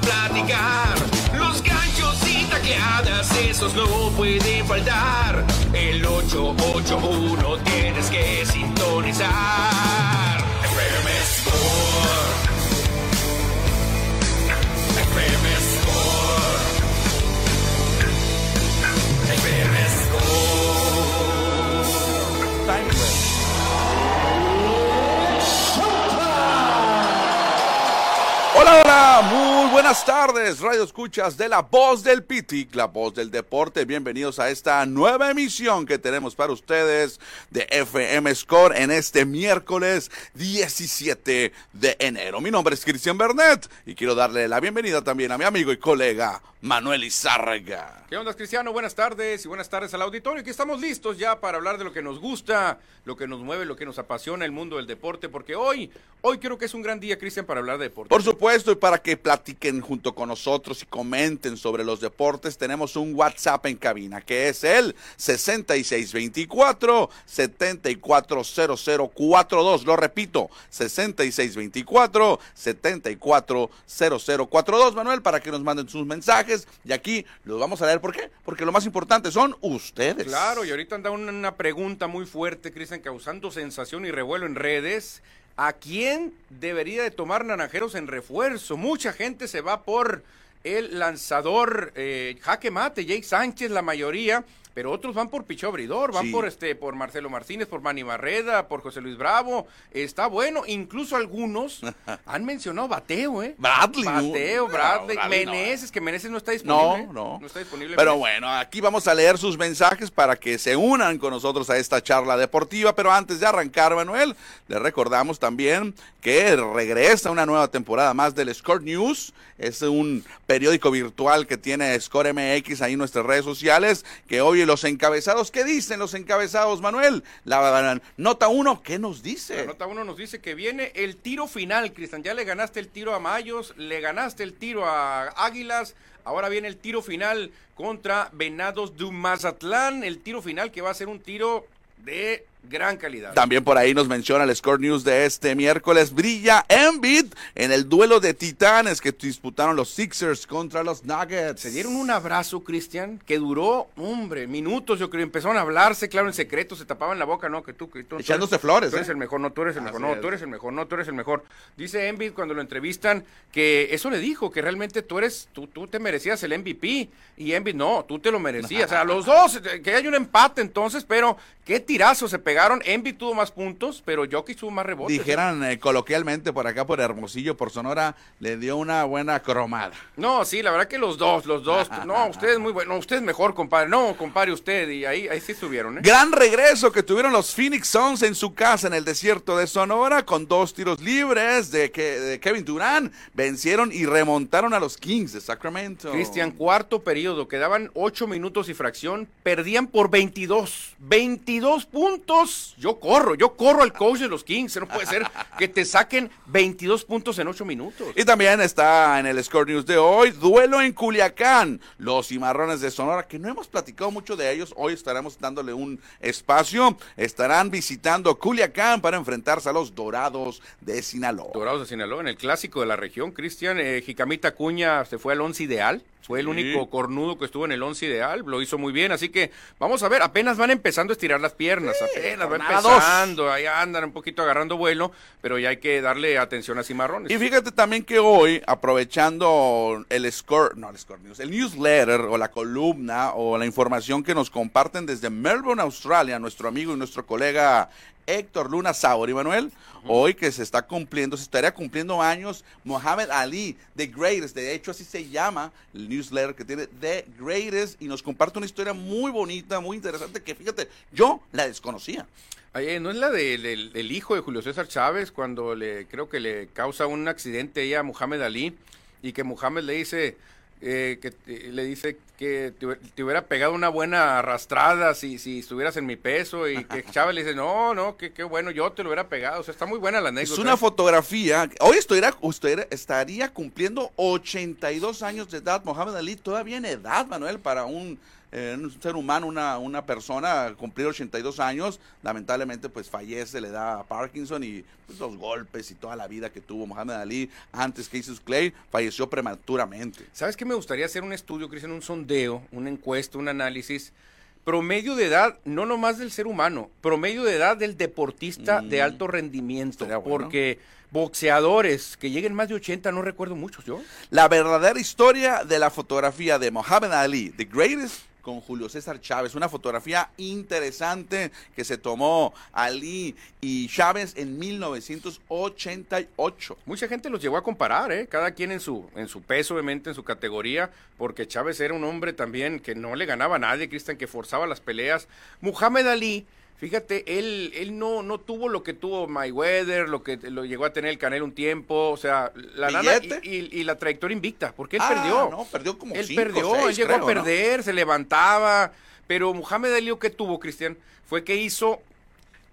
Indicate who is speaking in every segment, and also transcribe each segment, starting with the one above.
Speaker 1: platicar. Los ganchos y tacleadas, esos no pueden faltar. El 881 tienes que sintonizar.
Speaker 2: Buenas tardes, radio escuchas de la voz del Pitic, la voz del deporte. Bienvenidos a esta nueva emisión que tenemos para ustedes de FM Score en este miércoles 17 de enero. Mi nombre es Cristian Bernet y quiero darle la bienvenida también a mi amigo y colega Manuel Izárraga.
Speaker 3: ¿Qué onda, Cristiano? Buenas tardes y buenas tardes al auditorio. Aquí estamos listos ya para hablar de lo que nos gusta, lo que nos mueve, lo que nos apasiona el mundo del deporte, porque hoy, hoy creo que es un gran día, Cristian, para hablar de deporte.
Speaker 2: Por supuesto, y para que platiquen junto con nosotros y comenten sobre los deportes, tenemos un WhatsApp en cabina, que es el 6624-740042. Lo repito, 6624-740042. Manuel, para que nos manden sus mensajes. Y aquí los vamos a leer. ¿Por qué? Porque lo más importante son ustedes.
Speaker 3: Claro, y ahorita anda una pregunta muy fuerte, Cristian, causando sensación y revuelo en redes. ¿A quién debería de tomar naranjeros en refuerzo? Mucha gente se va por el lanzador eh, jaque mate, Jake Sánchez, la mayoría, pero otros van por Picho Abridor, van
Speaker 2: Sí.
Speaker 3: por este, por Marcelo Martínez, por Manny Barreda, por José Luis Bravo. Está bueno, incluso algunos han mencionado bateo, ¿eh?
Speaker 2: Bradley.
Speaker 3: Bateo,
Speaker 2: No,
Speaker 3: Bradley,
Speaker 2: no.
Speaker 3: Meneses, que Meneses no está disponible.
Speaker 2: No, no.
Speaker 3: No está disponible.
Speaker 2: Pero
Speaker 3: Meneses.
Speaker 2: bueno, aquí vamos a leer sus mensajes para que se unan con nosotros a esta charla deportiva. Pero antes de arrancar, Manuel, les recordamos también que regresa una nueva temporada más del Score News. Es un periódico virtual que tiene Score MX ahí en nuestras redes sociales. Que hoy los encabezados, ¿qué dicen los encabezados, Manuel? La, la nota uno, ¿qué nos
Speaker 3: La
Speaker 2: dice?
Speaker 3: nota uno nos dice que viene el tiro final, Cristian. Ya le ganaste el tiro a Mayos, le ganaste el tiro a Águilas. Ahora viene el tiro final contra Venados de Mazatlán. El tiro final que va a ser un tiro de gran calidad.
Speaker 2: También por ahí nos menciona el Score News de este miércoles. Brilla Embiid en el duelo de titanes que disputaron los Sixers contra los Nuggets.
Speaker 3: Se dieron un abrazo, Cristian, que duró, hombre, minutos, yo creo. Empezaron a hablarse, claro, en secreto, se tapaban la boca, no, que tú, que tú. tú
Speaker 2: Echándose
Speaker 3: eres-
Speaker 2: flores,
Speaker 3: Tú eres
Speaker 2: ¿eh?
Speaker 3: el mejor, no, tú eres el
Speaker 2: Así
Speaker 3: mejor, no, tú eres el mejor, no, tú eres el mejor. Dice Embiid cuando lo entrevistan que eso le dijo, que realmente tú eres, tú, tú te merecías el MVP. Y Embiid, no, tú te lo merecías. O sea, los dos, que hay un empate entonces, pero qué tirazo se pegaron. Embiid tuvo más puntos, pero Jokic tuvo más rebotes.
Speaker 2: Dijeran eh, coloquialmente por acá, por Hermosillo, por Sonora, le dio una buena cromada.
Speaker 3: No, sí, la verdad que los dos, los dos. No, usted es muy bueno. Usted es mejor, compadre. No, compadre, usted. Y ahí, ahí sí estuvieron, ¿eh?
Speaker 2: Gran regreso que tuvieron los Phoenix Suns en su casa en el desierto de Sonora con dos tiros libres de, que, de Kevin Durant. Vencieron y remontaron a los Kings de Sacramento.
Speaker 3: Cristian, cuarto periodo, quedaban ocho minutos y fracción, perdían por 22, 22 puntos. Yo corro, yo corro al coach de los Kings, no puede ser que te saquen 22 puntos en ocho minutos.
Speaker 2: Y también está en el Score News de hoy, duelo en Culiacán, los cimarrones de Sonora, que no hemos platicado mucho de ellos, hoy estaremos dándole un espacio, estarán visitando Culiacán para enfrentarse a los Dorados de Sinaloa.
Speaker 3: Dorados de Sinaloa, en el clásico de la región, Cristian, eh, Jicamita Cuña se fue al once ideal, fue el
Speaker 2: Sí.
Speaker 3: único cornudo que estuvo en el once ideal, lo hizo muy bien, así que vamos a ver, apenas van empezando a estirar las piernas, apenas va
Speaker 2: jornada dos.
Speaker 3: empezando, ahí andan un poquito agarrando vuelo, pero ya hay que darle atención a Cimarrones.
Speaker 2: Y fíjate también que hoy, aprovechando el score, no el score news, el newsletter o la columna o la información que nos comparten desde Melbourne, Australia, nuestro amigo y nuestro colega Héctor Luna Sauri, Manuel, hoy que se está cumpliendo, se estaría cumpliendo años, Mohamed Ali, The Greatest, de hecho así se llama el newsletter que tiene The Greatest y nos comparte una historia muy bonita, muy interesante que fíjate, yo la desconocía.
Speaker 3: Oye, ¿no es la del hijo de Julio César Chávez cuando le creo que le causa un accidente ella a Muhammad Ali y que Muhammad le dice eh, que eh, le dice que te, te hubiera pegado una buena arrastrada si, si estuvieras en mi peso y que Chávez le dice no no que qué bueno yo te lo hubiera pegado o sea está muy buena la anécdota
Speaker 2: Es una fotografía. Hoy estuviera, usted estaría cumpliendo 82 años de edad. Mohamed Ali todavía en edad, Manuel, para un eh, un ser humano, una, una persona, cumplir 82 años, lamentablemente pues fallece, le da Parkinson y pues, los golpes y toda la vida que tuvo Muhammad Ali antes que Jesus Clay, falleció prematuramente.
Speaker 3: ¿Sabes qué me gustaría hacer un estudio, Cristian, un sondeo, una encuesta, un análisis? Promedio de edad, no nomás del ser humano, promedio de edad del deportista de
Speaker 2: Mm.
Speaker 3: alto rendimiento.
Speaker 2: Bueno.
Speaker 3: Porque boxeadores que lleguen más de 80, no recuerdo muchos yo.
Speaker 2: La verdadera historia de la fotografía de Muhammad Ali, The Greatest, con Julio César Chávez. Una fotografía interesante que se tomó Ali y Chávez en 1988.
Speaker 3: Mucha gente los llegó a comparar, ¿eh? Cada quien en su, en su peso, obviamente, en su categoría, porque Chávez era un hombre también que no le ganaba a nadie, Cristian, que forzaba las peleas. Muhammad Ali, fíjate, él, él no, no tuvo lo que tuvo Mayweather, lo que lo llegó a tener el Canelo un tiempo, o sea, la lana y,
Speaker 2: ¿Billete?
Speaker 3: y- y la trayectoria invicta, porque él
Speaker 2: Ah,
Speaker 3: perdió.
Speaker 2: no, perdió como
Speaker 3: Él
Speaker 2: cinco,
Speaker 3: perdió,
Speaker 2: seis,
Speaker 3: él llegó
Speaker 2: creo,
Speaker 3: a
Speaker 2: ¿no?
Speaker 3: perder, se levantaba, pero Muhammad Ali lo que tuvo, Cristian, fue que hizo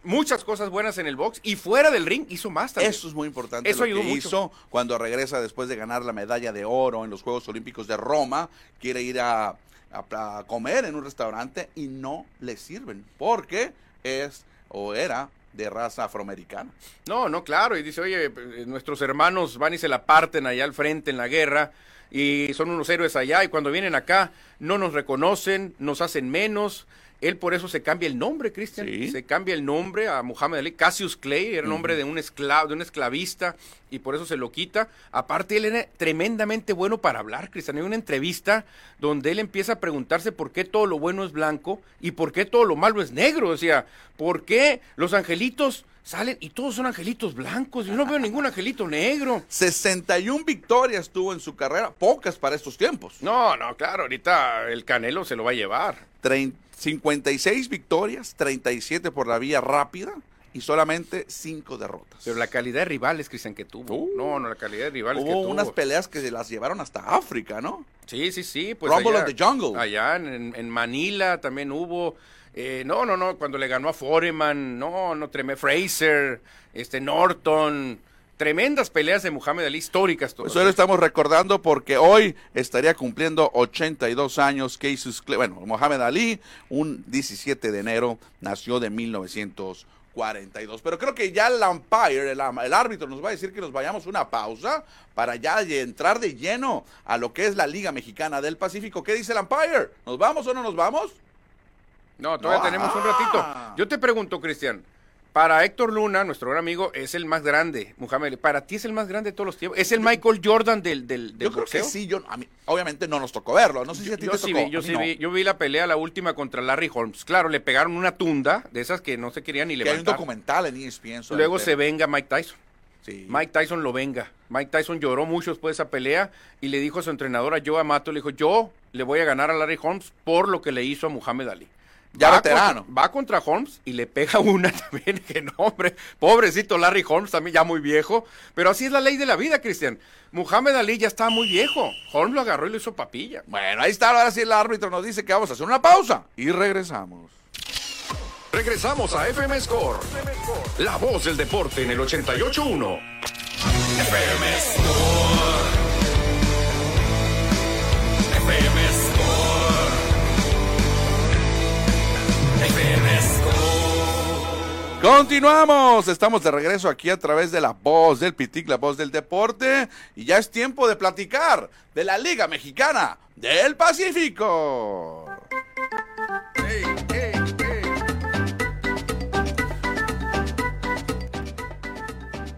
Speaker 3: muchas cosas buenas en el box y fuera del ring hizo más también.
Speaker 2: Eso es muy importante
Speaker 3: Eso
Speaker 2: lo
Speaker 3: ayudó
Speaker 2: que
Speaker 3: mucho.
Speaker 2: hizo cuando regresa después de ganar la medalla de oro en los Juegos Olímpicos de Roma. Quiere ir a, a- a comer en un restaurante y no le sirven porque es o era de raza afroamericana.
Speaker 3: No, no, claro. Y dice, oye, eh, nuestros hermanos van y se la parten allá al frente en la guerra y son unos héroes allá y cuando vienen acá no nos reconocen, nos hacen menos. Él por eso se cambia el nombre, Cristian.
Speaker 2: Sí.
Speaker 3: Se cambia el nombre a Muhammad Ali. Cassius Clay era el nombre de un esclavo, de un esclavista y por eso se lo quita. Aparte, él era tremendamente bueno para hablar, Cristian. Hay una entrevista donde él empieza a preguntarse por qué todo lo bueno es blanco y por qué todo lo malo es negro. O sea, ¿por qué los angelitos salen y todos son angelitos blancos? Yo no veo ningún angelito negro.
Speaker 2: 61 victorias tuvo en su carrera, pocas para estos tiempos.
Speaker 3: No, no, claro, ahorita el Canelo se lo va a llevar.
Speaker 2: Trein- 56 victorias, 37 por la vía rápida y solamente 5 derrotas.
Speaker 3: Pero la calidad de rivales, Cristian, que tuvo.
Speaker 2: Uh.
Speaker 3: no, no, la calidad de rivales que
Speaker 2: Hubo
Speaker 3: tuvo.
Speaker 2: unas peleas que se las llevaron hasta África, ¿no?
Speaker 3: Sí, sí, sí. Pues
Speaker 2: Rumble
Speaker 3: allá,
Speaker 2: of the Jungle.
Speaker 3: Allá en, en Manila también hubo. eh, no, no, no. Cuando le ganó a Foreman, no, no, tremendo. Fraser, este, Norton. Tremendas peleas de Muhammad Ali, históricas todas.
Speaker 2: Pues hoy lo estamos recordando porque hoy estaría cumpliendo 82 años Clay. Bueno, Mohamed Ali, un 17 de enero, nació de 1942. Pero creo que ya el umpire, el, árbitro, nos va a decir que nos vayamos una pausa para ya entrar de lleno a lo que es la Liga Mexicana del Pacífico. ¿Qué dice el umpire? ¿Nos vamos o no nos vamos?
Speaker 3: No, todavía
Speaker 2: No.
Speaker 3: tenemos un ratito. Yo te pregunto, Cristian. Para Héctor Luna, nuestro gran amigo, es el más grande, Muhammad. Para ti es el más grande de todos los tiempos. ¿Es el Michael Jordan del, del, del
Speaker 2: Yo creo
Speaker 3: boxeo?
Speaker 2: que sí. Yo, a mí, obviamente no nos tocó verlo. No sé si a ti
Speaker 3: Yo
Speaker 2: te
Speaker 3: sí
Speaker 2: tocó.
Speaker 3: vi, yo sí
Speaker 2: no.
Speaker 3: vi, yo vi la pelea, la última contra Larry Holmes. Claro, le pegaron una tunda de esas que no se querían ni
Speaker 2: Que hay un documental en ESPN.
Speaker 3: Luego se venga Mike Tyson.
Speaker 2: Sí.
Speaker 3: Mike Tyson lo venga. Mike Tyson lloró mucho después de esa pelea y le dijo a su entrenadora Joe Amato, le dijo, yo le voy a ganar a Larry Holmes por lo que le hizo a Muhammad Ali.
Speaker 2: Ya
Speaker 3: va
Speaker 2: veterano.
Speaker 3: Contra, va contra Holmes y le pega una también, que no, hombre, pobrecito Larry Holmes, también ya muy viejo, pero así es la ley de la vida, Cristian. Muhammad Ali ya estaba muy viejo, Holmes lo agarró y lo hizo papilla.
Speaker 2: Bueno, ahí está, ahora sí el árbitro nos dice que vamos a hacer una pausa y regresamos.
Speaker 1: Regresamos a FM Score. La voz del deporte en el 88.1. FM Score.
Speaker 2: Continuamos, estamos de regreso aquí a través de la voz del Pitic, la voz del deporte, y ya es tiempo de platicar de la Liga Mexicana del Pacífico.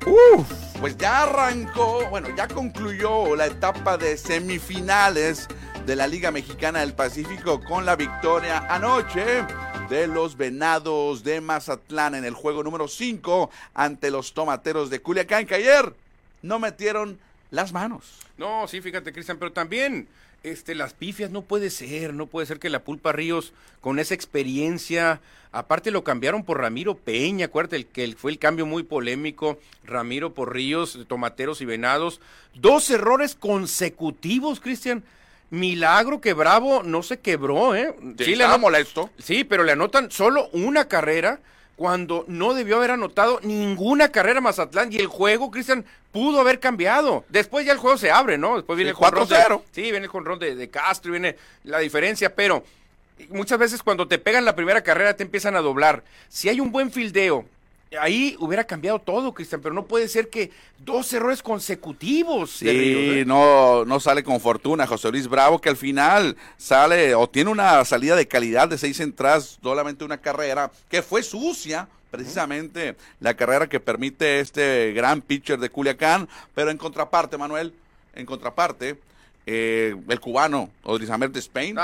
Speaker 2: Uf, pues ya arrancó, bueno, ya concluyó la etapa de semifinales de la Liga Mexicana del Pacífico con la victoria anoche de los Venados de Mazatlán en el juego número 5 ante los Tomateros de Culiacán, que ayer no metieron las manos.
Speaker 3: No, sí, fíjate, Cristian, pero también este, las pifias no puede ser, no puede ser que la Pulpa Ríos, con esa experiencia, aparte lo cambiaron por Ramiro Peña, acuérdate el, que fue el cambio muy polémico, Ramiro por Ríos, Tomateros y Venados, dos errores consecutivos, Cristian. Milagro que Bravo no se quebró, ¿eh?
Speaker 2: Sí,
Speaker 3: le
Speaker 2: estaba
Speaker 3: anot-
Speaker 2: molesto.
Speaker 3: Sí, pero le anotan solo una carrera cuando no debió haber anotado ninguna carrera Mazatlán y el juego, Cristian, pudo haber cambiado. Después ya el juego se abre, ¿no? Después viene
Speaker 2: Sí,
Speaker 3: el jonrón de-
Speaker 2: 4-0.
Speaker 3: Sí, viene el jonrón de, de Castro y viene la diferencia, pero muchas veces cuando te pegan la primera carrera te empiezan a doblar. Si hay un buen fildeo, ahí hubiera cambiado todo, Cristian, pero no puede ser que dos errores consecutivos.
Speaker 2: Sí, no, no sale con fortuna José Luis Bravo, que al final sale o tiene una salida de calidad de seis entradas, solamente una carrera que fue sucia, precisamente la carrera que permite este gran pitcher de Culiacán, pero en contraparte, Manuel, en contraparte, eh, el cubano, Odrizamer de Spain.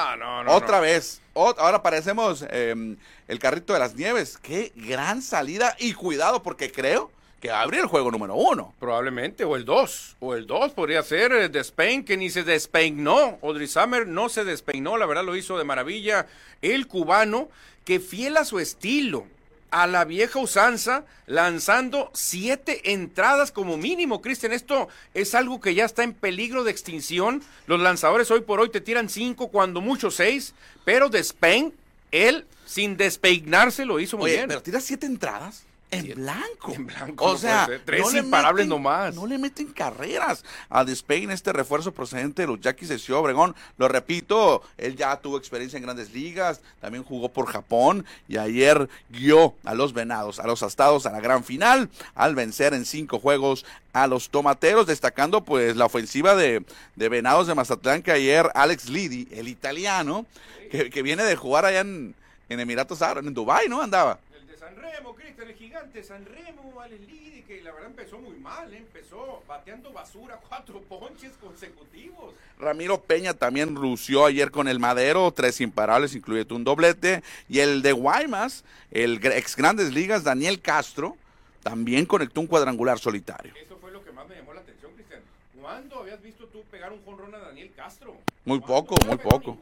Speaker 2: Otra vez. ahora parecemos em, el carrito de las nieves. Qué gran salida y cuidado porque creo que va a abrir el juego número uno.
Speaker 3: Probablemente, o el dos. O el dos podría ser eh, de Spain, que ni se despeinó. Audrey Summer no se despeinó, la verdad lo hizo de maravilla. El cubano, que fiel a su estilo, a la vieja usanza, lanzando siete entradas como mínimo, Cristian. Esto es algo que ya está en peligro de extinción. Los lanzadores hoy por hoy te tiran cinco, cuando mucho seis, pero de Spain, él, sin despeinarse, lo hizo muy bien.
Speaker 2: Pero tira siete entradas. En blanco.
Speaker 3: En blanco. O sea, tres imparables nomás.
Speaker 2: No le meten carreras a Despain, este refuerzo procedente de los Yaquis de Ciudad Obregón. Lo repito, él ya tuvo experiencia en grandes ligas, también jugó por Japón y ayer guió a los Venados, a los Astados a la gran final al vencer en cinco juegos a los Tomateros, destacando pues la ofensiva de, de Venados de Mazatlán que ayer Alex Lidi, el italiano, que, viene de jugar allá en, en Emiratos Árabes, en Dubái, ¿no? Andaba
Speaker 3: Remo, Cristian, el gigante San Remo, Alex Lidi, que la verdad empezó muy mal, ¿eh? empezó bateando basura, cuatro ponches consecutivos.
Speaker 2: Ramiro Peña también lució ayer con el Madero, tres imparables, incluyendo un doblete. Y el de Guaymas, el ex Grandes Ligas, Daniel Castro, también conectó un cuadrangular solitario.
Speaker 3: Eso fue lo que más me llamó la atención, Cristian. ¿Cuándo habías visto tú pegar un jonrón a Daniel Castro?
Speaker 2: Muy poco, muy poco.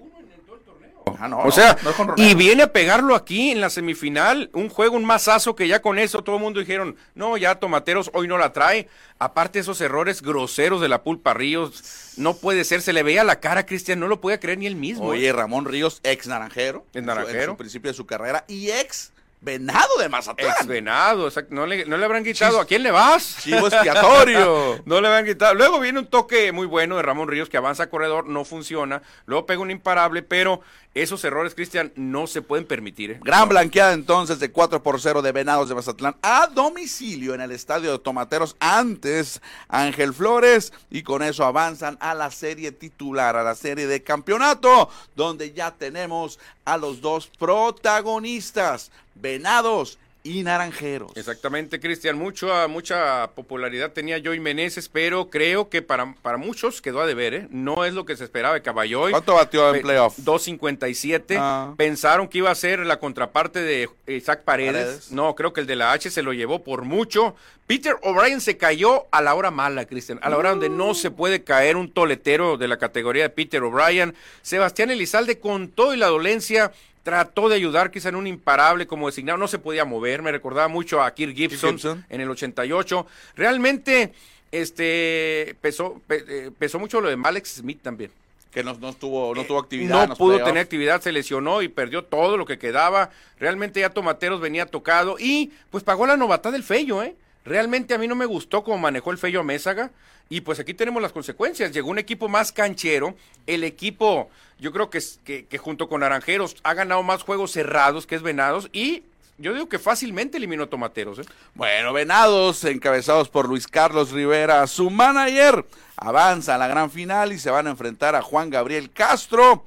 Speaker 3: Ah, o sea, y viene a pegarlo aquí en la semifinal, un juego, un masazo que ya con eso todo el mundo dijeron, no, ya Tomateros hoy no la trae. Aparte esos errores groseros de la Pulpa Ríos, no puede ser, se le veía la cara a Cristian, no lo puede creer ni él mismo.
Speaker 2: Oye, Ramón Ríos, ex naranjero.
Speaker 3: En naranjero. En
Speaker 2: su principio de su carrera y ex Venado de Mazatlán.
Speaker 3: Ex venado, no le, no le habrán quitado. ¿A quién le vas?
Speaker 2: Chivo expiatorio.
Speaker 3: no le habrán quitado. Luego viene un toque muy bueno de Ramón Ríos que avanza a corredor, no funciona. Luego pega un imparable, pero esos errores, Cristian, no se pueden permitir. ¿eh?
Speaker 2: Gran blanqueada entonces de 4 por 0 de Venados de Mazatlán a domicilio en el estadio de Tomateros antes Ángel Flores y con eso avanzan a la serie titular, a la serie de campeonato, donde ya tenemos a los dos protagonistas, Venados y Naranjeros.
Speaker 3: Exactamente, Cristian. Mucho, mucha popularidad tenía Joey Meneses, pero creo que para, para muchos quedó a deber, ¿eh? No es lo que se esperaba de Caballoy.
Speaker 2: ¿Cuánto batió en playoff?
Speaker 3: 2.57. Ah. Pensaron que iba a ser la contraparte de Isaac Paredes. No, creo que el de la H se lo llevó por mucho. Peter O'Brien se cayó a la hora mala, Cristian. A la hora donde no se puede caer un toletero de la categoría de Peter O'Brien. Sebastián Elizalde con todo y la dolencia trató de ayudar quizá en un imparable como designado, no se podía mover, me recordaba mucho a Kirk Gibson, en el 88. Realmente este pesó, eh, pesó mucho lo de Malex Smith también.
Speaker 2: Que no, no, tuvo, no tuvo actividad.
Speaker 3: No pudo tener actividad, se lesionó y perdió todo lo que quedaba. Realmente ya Tomateros venía tocado y pues pagó la novatad del Fello, ¿eh? Realmente a mí no me gustó cómo manejó el Fello a Mésaga. Y pues aquí tenemos las consecuencias. Llegó un equipo más canchero. El equipo, yo creo que, que, junto con Naranjeros ha ganado más juegos cerrados que es Venados. Y yo digo que fácilmente eliminó Tomateros. ¿eh?
Speaker 2: Bueno, Venados, encabezados por Luis Carlos Rivera, su manager, avanza a la gran final y se van a enfrentar a Juan Gabriel Castro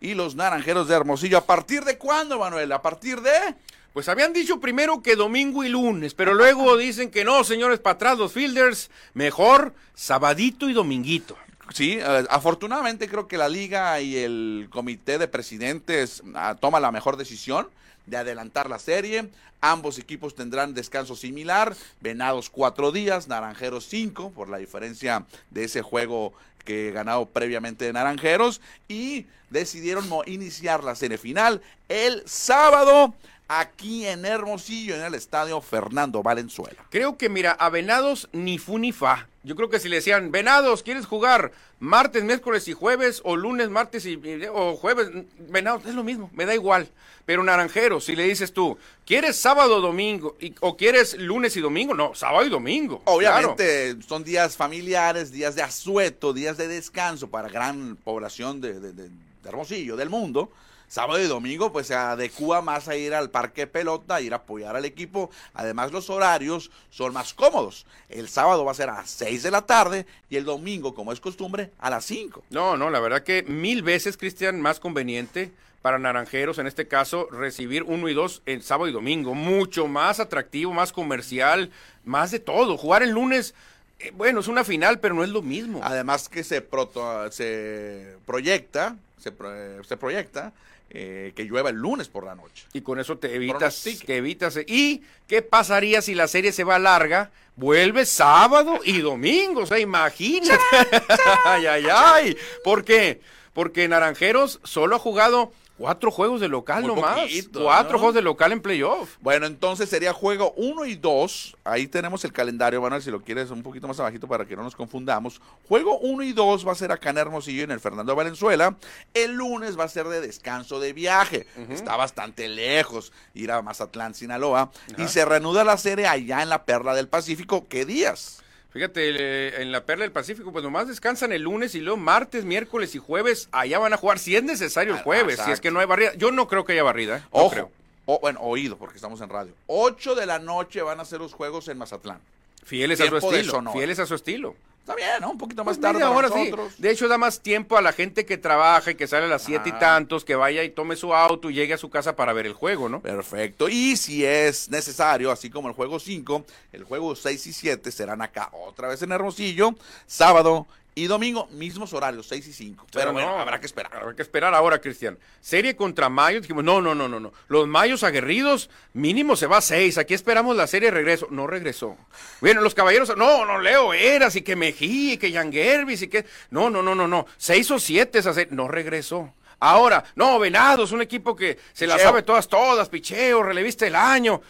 Speaker 2: y los Naranjeros de Hermosillo. ¿A partir de cuándo, Manuel? ¿A partir de...?
Speaker 3: Pues habían dicho primero que domingo y lunes, pero luego dicen que no, señores, para atrás los fielders, mejor sabadito y dominguito.
Speaker 2: Sí, afortunadamente creo que la liga y el comité de presidentes ah, toma la mejor decisión de adelantar la serie. Ambos equipos tendrán descanso similar, Venados cuatro días, Naranjeros cinco, por la diferencia de ese juego que ganado previamente de Naranjeros, y decidieron iniciar la serie final el sábado aquí en Hermosillo, en el estadio Fernando Valenzuela.
Speaker 3: Creo que, mira, a Venados ni fu ni fa. Yo creo que si le decían, Venados, ¿quieres jugar martes, miércoles y jueves? O lunes, martes y, o jueves, Venados, es lo mismo, me da igual. Pero Naranjero, si le dices tú, ¿quieres sábado o domingo? o quieres lunes y domingo? No, sábado y domingo.
Speaker 2: Obviamente son días familiares, días de asueto, días de descanso para gran población de Hermosillo, del mundo Sábado y domingo, pues se adecua más a ir al parque pelota, a ir a apoyar al equipo. Además, los horarios son más cómodos. El sábado va a ser a las 6 de la tarde y el domingo, como es costumbre, a las 5.
Speaker 3: No, no, la verdad que mil veces, Cristian, más conveniente para Naranjeros, en este caso, recibir uno y dos en sábado y domingo. Mucho más atractivo, más comercial, más de todo. Jugar el lunes, eh, bueno, es una final, pero no es lo mismo.
Speaker 2: Además que se, proto- se proyecta, se, pro- se proyecta eh, que llueva el lunes por la noche.
Speaker 3: Y con eso te evitas, que evitas. ¿Y qué pasaría si la serie se va larga? Vuelve sábado y domingo, o sea, imagínate. ay, ay, ay. ¿Por qué? Porque Naranjeros solo ha jugado cuatro juegos de local
Speaker 2: Muy
Speaker 3: nomás.
Speaker 2: poquito,
Speaker 3: cuatro
Speaker 2: ¿no?
Speaker 3: juegos de local en playoff.
Speaker 2: Bueno, entonces sería juego 1 y 2. Ahí tenemos el calendario, Manuel, si lo quieres un poquito más abajito para que no nos confundamos. Juego 1 y 2 va a ser acá en Hermosillo, en el Fernando Valenzuela. El lunes va a ser de descanso de viaje. Está bastante lejos ir a Mazatlán, Sinaloa. Y se reanuda la serie allá en la Perla del Pacífico. ¿Qué días?
Speaker 3: Fíjate, eh, en la Perla del Pacífico, pues nomás descansan el lunes y luego martes, miércoles y jueves, allá van a jugar, si es necesario el
Speaker 2: Ah,
Speaker 3: jueves, si es que no hay barrida. Yo no creo que haya barrida, ¿eh? No
Speaker 2: Ojo.
Speaker 3: creo.
Speaker 2: O, bueno, oído, porque estamos en radio. 8 de la noche van a ser los juegos en Mazatlán.
Speaker 3: Fieles a su estilo, fieles a su estilo.
Speaker 2: Está bien, ¿no? Un poquito más
Speaker 3: Pues
Speaker 2: tarde
Speaker 3: media
Speaker 2: para
Speaker 3: hora, sí. De hecho, da más tiempo a la gente que trabaja y que sale a las siete y
Speaker 2: Ah.
Speaker 3: tantos, que vaya y tome su auto y llegue a su casa para ver el juego, ¿no?
Speaker 2: Perfecto. Y si es necesario, así como el juego 5, el juego 6 y 7 serán acá otra vez en Hermosillo, sábado y domingo, mismos horarios, 6 y 5. Pero bueno,
Speaker 3: no,
Speaker 2: habrá que esperar.
Speaker 3: Habrá que esperar ahora, Cristian. Serie contra Mayos, dijimos, no, no, no, no, no. Los Mayos aguerridos, mínimo se va a seis. Aquí esperamos la serie de regreso. No regresó. Bueno, los caballeros, no, no, Leo Eras y que Mejía y que Jan Gervis y que. No, no, no, no, no. Seis o siete esa serie. No regresó. Ahora, no, Venados, un equipo que se la
Speaker 2: Picheo.
Speaker 3: sabe todas, todas, picheo, relevista el año.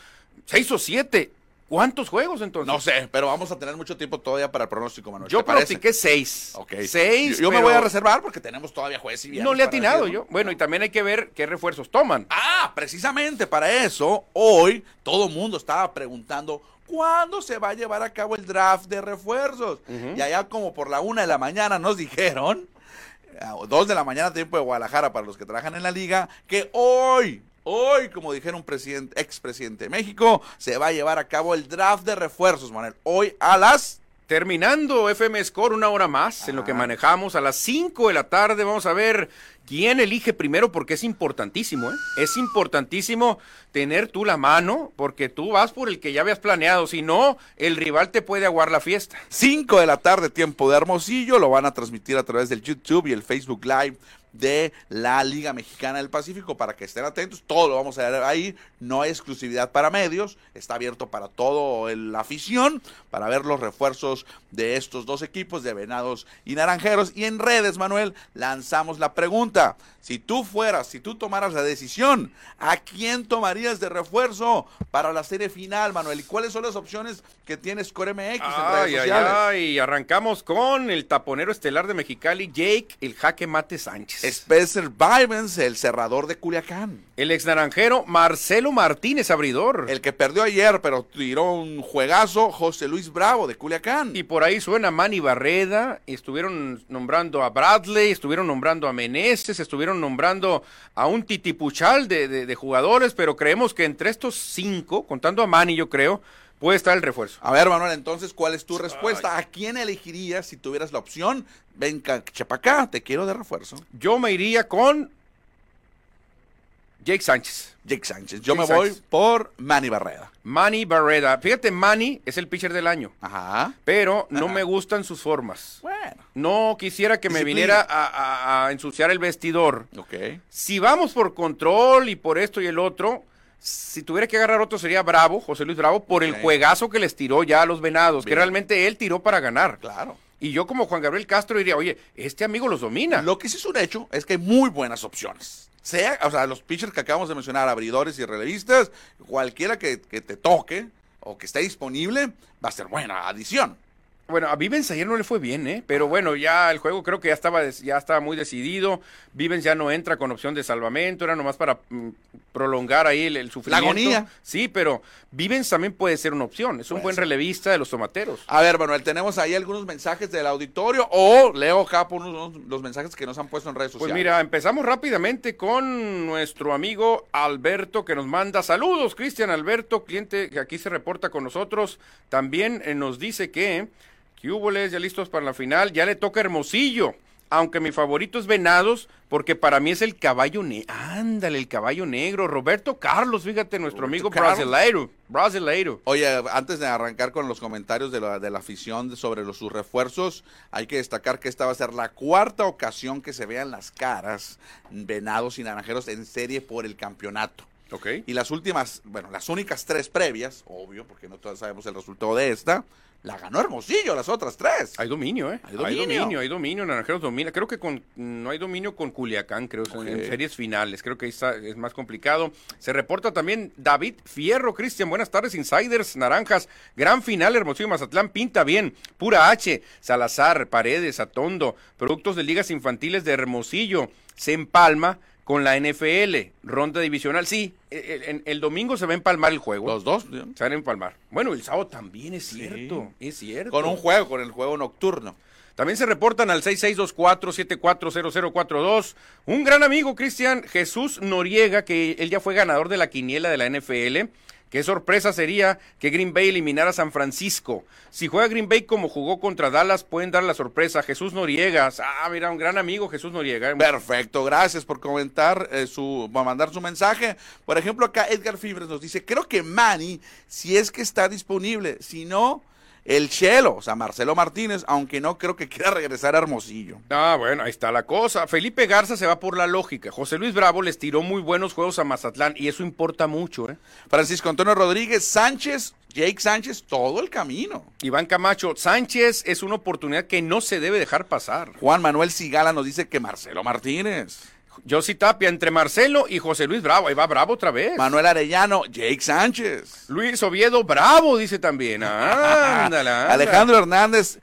Speaker 3: Seis o siete. ¿Cuántos juegos entonces?
Speaker 2: No sé, pero vamos a tener mucho tiempo todavía para el pronóstico, Manuel.
Speaker 3: Yo pronostiqué seis.
Speaker 2: Ok.
Speaker 3: Seis.
Speaker 2: Yo, yo me voy a reservar porque tenemos todavía jueves y viernes.
Speaker 3: No le he atinado yo. Bueno, y también hay que ver qué refuerzos toman.
Speaker 2: Ah, precisamente para eso, hoy todo el mundo estaba preguntando cuándo se va a llevar a cabo el draft de refuerzos. Y allá como por la una de la mañana nos dijeron, a dos de la mañana tiempo de Guadalajara para los que trabajan en la liga, que hoy, hoy, como dijeron presidente, expresidente de México, se va a llevar a cabo el draft de refuerzos, Manuel. Hoy a las...
Speaker 3: Terminando FM Score una hora más en lo que
Speaker 2: Ajá.
Speaker 3: manejamos a las 5 de la tarde vamos a ver quién elige primero porque es importantísimo, ¿eh? Es importantísimo tener tú la mano porque tú vas por el que ya habías planeado, si no el rival te puede aguar la fiesta.
Speaker 2: 5 de la tarde, tiempo de Hermosillo. Lo van a transmitir a través del YouTube y el Facebook Live de la Liga Mexicana del Pacífico para que estén atentos. Todo lo vamos a ver ahí. No hay exclusividad para medios. Está abierto para todo el- la afición para ver los refuerzos de estos dos equipos de Venados y Naranjeros. Y en redes, Manuel, lanzamos la pregunta. Si tú fueras, si tú tomaras la decisión, ¿a quién tomarías de refuerzo para la serie final, Manuel? ¿Y cuáles son las opciones que tiene Score MX en
Speaker 3: Ay,
Speaker 2: redes
Speaker 3: ay,
Speaker 2: sociales?
Speaker 3: ay, arrancamos con el taponero estelar de Mexicali, Jake, el jaque mate Sánchez.
Speaker 2: Spencer Vivens, el cerrador de Culiacán.
Speaker 3: El ex naranjero, Marcelo Martínez, abridor.
Speaker 2: El que perdió ayer, pero tiró un juegazo, José Luis Bravo de Culiacán.
Speaker 3: Y por ahí suena Manny Barreda, estuvieron nombrando a Bradley, estuvieron nombrando a Meneses, estuvieron nombrando a un titipuchal de, de- de jugadores, pero creemos que entre estos cinco, contando a Manny yo creo, puede estar el refuerzo.
Speaker 2: A ver, Manuel, entonces, ¿cuál es tu respuesta? ¿A quién elegirías si tuvieras la opción? Venga, chepacá, te quiero de refuerzo.
Speaker 3: Yo me iría con Jake Sánchez.
Speaker 2: Jake Sánchez. Yo
Speaker 3: Jake
Speaker 2: me voy por Manny Barreda.
Speaker 3: Manny Barreda. Fíjate, Manny es el pitcher del año,
Speaker 2: Ajá.
Speaker 3: pero no
Speaker 2: Ajá.
Speaker 3: me gustan sus formas.
Speaker 2: Bueno,
Speaker 3: No quisiera que me
Speaker 2: Disciplina.
Speaker 3: viniera a, a- a ensuciar el vestidor.
Speaker 2: ok.
Speaker 3: Si vamos por control y por esto y el otro, si tuviera que agarrar otro sería Bravo, José Luis Bravo, por el juegazo que les tiró ya a los venados, que realmente él tiró para ganar.
Speaker 2: Claro.
Speaker 3: Y yo como Juan Gabriel Castro diría, oye, este amigo los domina.
Speaker 2: Lo que sí es un hecho es que hay muy buenas opciones. Sea, o sea, los pitchers que acabamos de mencionar, abridores y relevistas, cualquiera que, que te toque o que esté disponible, va a ser buena adición.
Speaker 3: Bueno, a Vivens ayer no le fue bien, ¿eh? Pero bueno, ya el juego creo que ya estaba, ya estaba muy decidido. Vivens ya no entra con opción de salvamento, era nomás para mm, prolongar ahí el, el sufrimiento.
Speaker 2: agonía.
Speaker 3: Sí, pero Vivens también puede ser una opción. Es un buen relevista de los tomateros.
Speaker 2: A ver, Manuel, tenemos ahí algunos mensajes del auditorio o leo acá por unos, los mensajes que nos han puesto en redes
Speaker 3: Pues
Speaker 2: sociales.
Speaker 3: mira, empezamos rápidamente con nuestro amigo Alberto que nos manda saludos. Cristian Alberto, cliente que aquí se reporta con nosotros, también eh, nos dice que, que hubo ya listos para la final, ya le toca Hermosillo. Aunque mi favorito es Venados, porque para mí es el caballo negro. Ándale, el caballo negro. Roberto Carlos, fíjate, nuestro
Speaker 2: Roberto
Speaker 3: amigo brasileiro. Brasileiro.
Speaker 2: Oye, antes de arrancar con los comentarios de la, de la afición sobre los, sus refuerzos, hay que destacar que esta va a ser la cuarta ocasión que se vean las caras venados y naranjeros en serie por el campeonato. Y las últimas, bueno, las únicas tres previas, obvio, porque no todos sabemos el resultado de esta, la ganó Hermosillo, las otras tres.
Speaker 3: Hay dominio, ¿eh?
Speaker 2: Hay
Speaker 3: Hay
Speaker 2: dominio.
Speaker 3: hay dominio, Naranjeros domina. Creo que con, no hay dominio con Culiacán, creo, en- series finales. Creo que ahí está, es más complicado. Se reporta también David Fierro, Cristian. Buenas tardes, Insiders, Naranjas. Gran final, Hermosillo Mazatlán, pinta bien. Pura H, Salazar, Paredes, Atondo. Productos de ligas infantiles de Hermosillo. Se empalma con la NFL, ronda divisional. Sí, el, el- el domingo se va a empalmar el juego.
Speaker 2: Los dos.
Speaker 3: Se van a empalmar. Bueno, el sábado también es cierto, es cierto.
Speaker 2: con un juego, con el juego nocturno.
Speaker 3: También se reportan al 6624-740042. Un gran amigo, Cristian Jesús Noriega, que él ya fue ganador de la quiniela de la NFL. Qué sorpresa sería que Green Bay eliminara a San Francisco. Si juega Green Bay como jugó contra Dallas, pueden dar la sorpresa. Jesús Noriega. Ah, mira, un gran amigo, Jesús Noriega.
Speaker 2: Perfecto, gracias por comentar, eh, su, por mandar su mensaje. Por ejemplo, acá Edgar Fibres nos dice, creo que Manny, si es que está disponible, si no, el Chelo, o sea, Marcelo Martínez, aunque no creo que quiera regresar a Hermosillo.
Speaker 3: Ah, bueno, ahí está la cosa. Felipe Garza se va por la lógica. José Luis Bravo les tiró muy buenos juegos a Mazatlán y eso importa mucho, ¿eh?
Speaker 2: Francisco Antonio Rodríguez, Sánchez, Jake Sánchez, todo el camino.
Speaker 3: Iván Camacho, Sánchez es una oportunidad que no se debe dejar pasar.
Speaker 2: Juan Manuel Sigala nos dice que Marcelo Martínez.
Speaker 3: Josi Tapia entre Marcelo y José Luis Bravo. Ahí va Bravo otra vez.
Speaker 2: Manuel Arellano, Jake Sánchez.
Speaker 3: Luis Oviedo Bravo dice también. Ándala, ándala.
Speaker 2: Alejandro Hernández,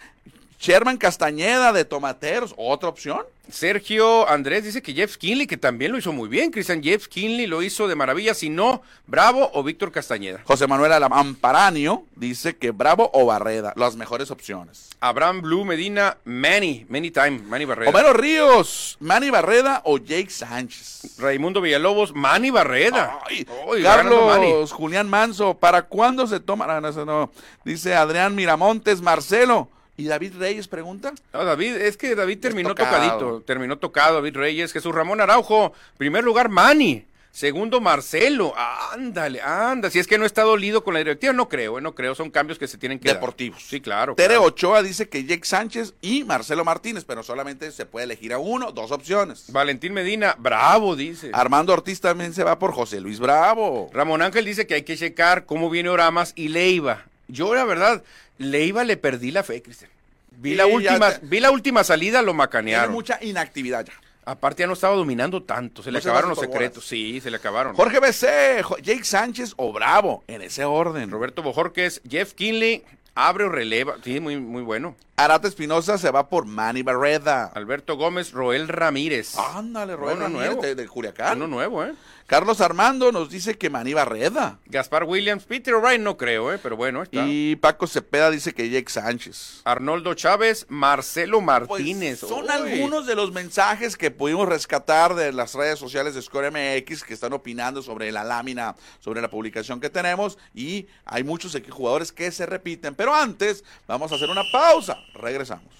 Speaker 2: Sherman Castañeda de Tomateros, otra opción.
Speaker 3: Sergio Andrés dice que Jeff Kinley, que también lo hizo muy bien. Cristian Jeff Kinley lo hizo de maravilla. Si no, Bravo o Víctor Castañeda.
Speaker 2: José Manuel Amparanio dice que Bravo o Barreda, las mejores opciones.
Speaker 3: Abraham Blue Medina, Manny, Many Time, Manny Barrera.
Speaker 2: Homero Ríos, Manny Barreda o Jake Sánchez.
Speaker 3: Raimundo Villalobos, Manny.
Speaker 2: Ay,
Speaker 3: Ay, ganando Manny.
Speaker 2: Carlos Julián Manso, ¿para cuándo se toma? No, no, eso no. Dice Adrián Miramontes, Marcelo. ¿Y David Reyes pregunta?
Speaker 3: No, David, es que David terminó
Speaker 2: tocado.
Speaker 3: tocadito, terminó tocado David Reyes, Jesús Ramón Araujo, primer lugar Manny, segundo Marcelo, ándale, anda, si es que no está dolido con la directiva, no creo, eh, no creo, son cambios que se tienen que dar.
Speaker 2: Deportivos.
Speaker 3: Sí, claro.
Speaker 2: Tere
Speaker 3: claro.
Speaker 2: Ochoa dice que Jake Sánchez y Marcelo Martínez, pero solamente se puede elegir a uno, dos opciones.
Speaker 3: Valentín Medina, bravo, dice.
Speaker 2: Armando Ortiz también se va por José Luis Bravo.
Speaker 3: Ramón Ángel dice que hay que checar cómo viene Oramas y Leiva. Yo, la verdad, Leiva le perdí la fe, Cristian. Vi,
Speaker 2: Sí,
Speaker 3: la última,
Speaker 2: te-
Speaker 3: vi la última salida, lo
Speaker 2: Tiene
Speaker 3: macanearon.
Speaker 2: mucha inactividad ya.
Speaker 3: Aparte ya no estaba dominando tanto, se le acabaron los secretos. Sí, se le acabaron.
Speaker 2: Jorge BC, Jake Sánchez o Bravo, en ese orden.
Speaker 3: Roberto Bojorques, Jeff Kinley, abre o releva. Sí, muy, muy bueno.
Speaker 2: Arata Espinosa se va por Manny Barreda.
Speaker 3: Alberto Gómez, Roel Ramírez.
Speaker 2: Ándale, Roberto
Speaker 3: Uno
Speaker 2: Ramírez
Speaker 3: nuevo.
Speaker 2: de, de Culiacán.
Speaker 3: Uno nuevo, ¿eh?
Speaker 2: Carlos Armando nos dice que Manny Barreda.
Speaker 3: Gaspar Williams, Peter O'Brien no creo, ¿eh? Pero bueno, está.
Speaker 2: Y Paco Cepeda dice que Jake Sánchez.
Speaker 3: Arnoldo Chávez, Marcelo
Speaker 2: Pues,
Speaker 3: Martínez.
Speaker 2: son
Speaker 3: Uy.
Speaker 2: algunos de los mensajes que pudimos rescatar de las redes sociales de Score MX que están opinando sobre la lámina, sobre la publicación que tenemos y hay muchos jugadores que se repiten. Pero antes vamos a hacer una pausa. Regresamos.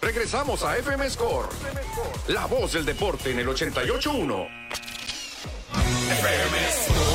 Speaker 1: Regresamos a FM Score. La voz del deporte en el 88.1. FM Score.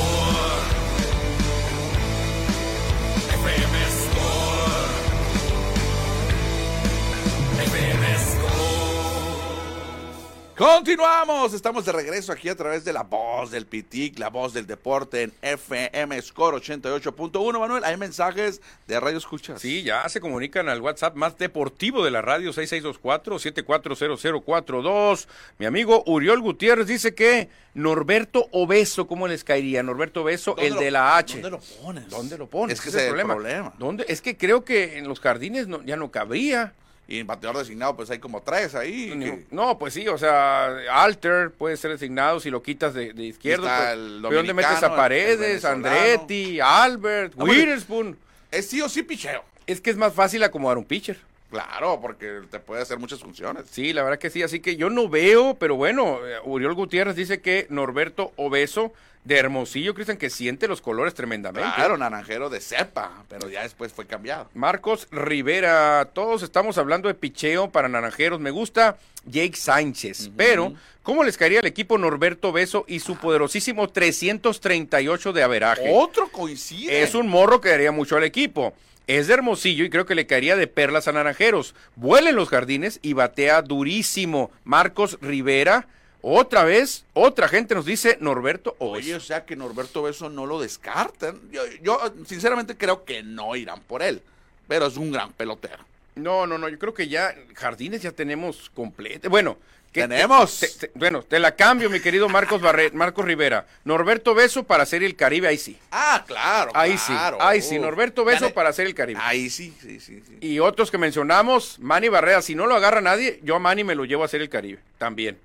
Speaker 2: Continuamos, estamos de regreso aquí a través de la voz del Pitic, la voz del deporte en FM Score 88.1. Manuel, hay mensajes de Radio Escuchas.
Speaker 3: Sí, ya se comunican al WhatsApp más deportivo de la radio 6624-740042. Mi amigo Uriol Gutiérrez dice que Norberto Obeso, ¿cómo les caería? Norberto Obeso, el
Speaker 2: lo-
Speaker 3: de la H.
Speaker 2: ¿Dónde lo pones?
Speaker 3: ¿Dónde lo pones?
Speaker 2: Es que
Speaker 3: Ese
Speaker 2: es el problema.
Speaker 3: ¿Dónde? Es que creo que en los jardines no- ya no cabría.
Speaker 2: Y en bateador designado, pues hay como tres ahí. que-
Speaker 3: No, pues sí, o sea, Alter puede ser designado si lo quitas de, de izquierdo. pues,
Speaker 2: el
Speaker 3: ¿pero ¿Dónde metes a Paredes. Andretti, Albert,
Speaker 2: bueno.
Speaker 3: Witherspoon?
Speaker 2: Es sí o sí picheo.
Speaker 3: Es que es más fácil acomodar un pitcher.
Speaker 2: Claro, porque te puede hacer muchas funciones.
Speaker 3: Sí, la verdad que sí. Así que yo no veo, pero bueno, eh, Uriol Gutiérrez dice que Norberto Obeso de Hermosillo, Cristian, que siente los colores tremendamente.
Speaker 2: Claro, naranjero de cepa, pero ya después fue cambiado.
Speaker 3: Marcos Rivera, todos estamos hablando de picheo para naranjeros. Me gusta Jake Sánchez, pero ¿cómo les caería al equipo Norberto Beso y su poderosísimo 338 de averaje?
Speaker 2: Otro coincide.
Speaker 3: Es un morro que daría mucho al equipo. Es de Hermosillo y creo que le caería de perlas a Naranjeros. Vuela en los jardines y batea durísimo. Marcos Rivera, otra vez, otra gente nos dice Norberto Obeso.
Speaker 2: Oye, o sea que Norberto Beso no lo descartan. Yo, yo, sinceramente creo que no irán por él, pero es un gran pelotero.
Speaker 3: No, no, no, yo creo que ya jardines ya tenemos completo. Bueno,
Speaker 2: Tenemos.
Speaker 3: te- te- bueno, te la cambio, mi querido Marcos Barret, Marcos Rivera. Norberto Beso para hacer el Caribe, ahí sí.
Speaker 2: Ah, claro.
Speaker 3: Ahí
Speaker 2: claro.
Speaker 3: sí, ahí sí, Norberto Beso para hacer el Caribe.
Speaker 2: Ahí sí, sí, sí. sí.
Speaker 3: Y otros que mencionamos, Manny Barrera, si no lo agarra nadie, yo a Manny me lo llevo a hacer el Caribe, también.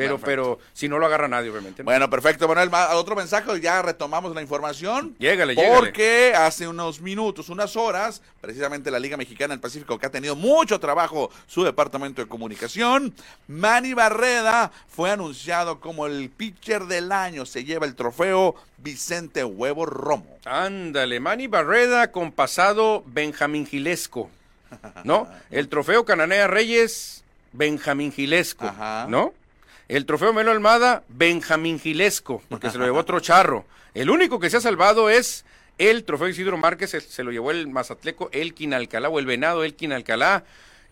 Speaker 3: Pero,
Speaker 2: Perfecto.
Speaker 3: pero si no lo agarra nadie, obviamente. ¿no?
Speaker 2: Bueno, perfecto, Manuel. Ma- Otro mensaje, ya retomamos la información.
Speaker 3: Llégale, llégale.
Speaker 2: Porque hace unos minutos, unas horas, precisamente la Liga Mexicana del Pacífico, que ha tenido mucho trabajo su departamento de comunicación, Manny Barreda fue anunciado como el pitcher del año. Se lleva el trofeo Vicente Huevo Romo.
Speaker 3: Ándale, Manny Barreda con pasado Benjamín Gilesco, ¿no? El trofeo Cananea Reyes, Benjamín Gilesco,
Speaker 2: Ajá.
Speaker 3: ¿no? El trofeo Melo Almada, Benjamín Gilesco, porque se lo llevó otro charro. El único que se ha salvado es el trofeo Isidro Márquez, se, se lo llevó el Mazatleco Elkin Alcalá o el Venado Elkin Alcalá.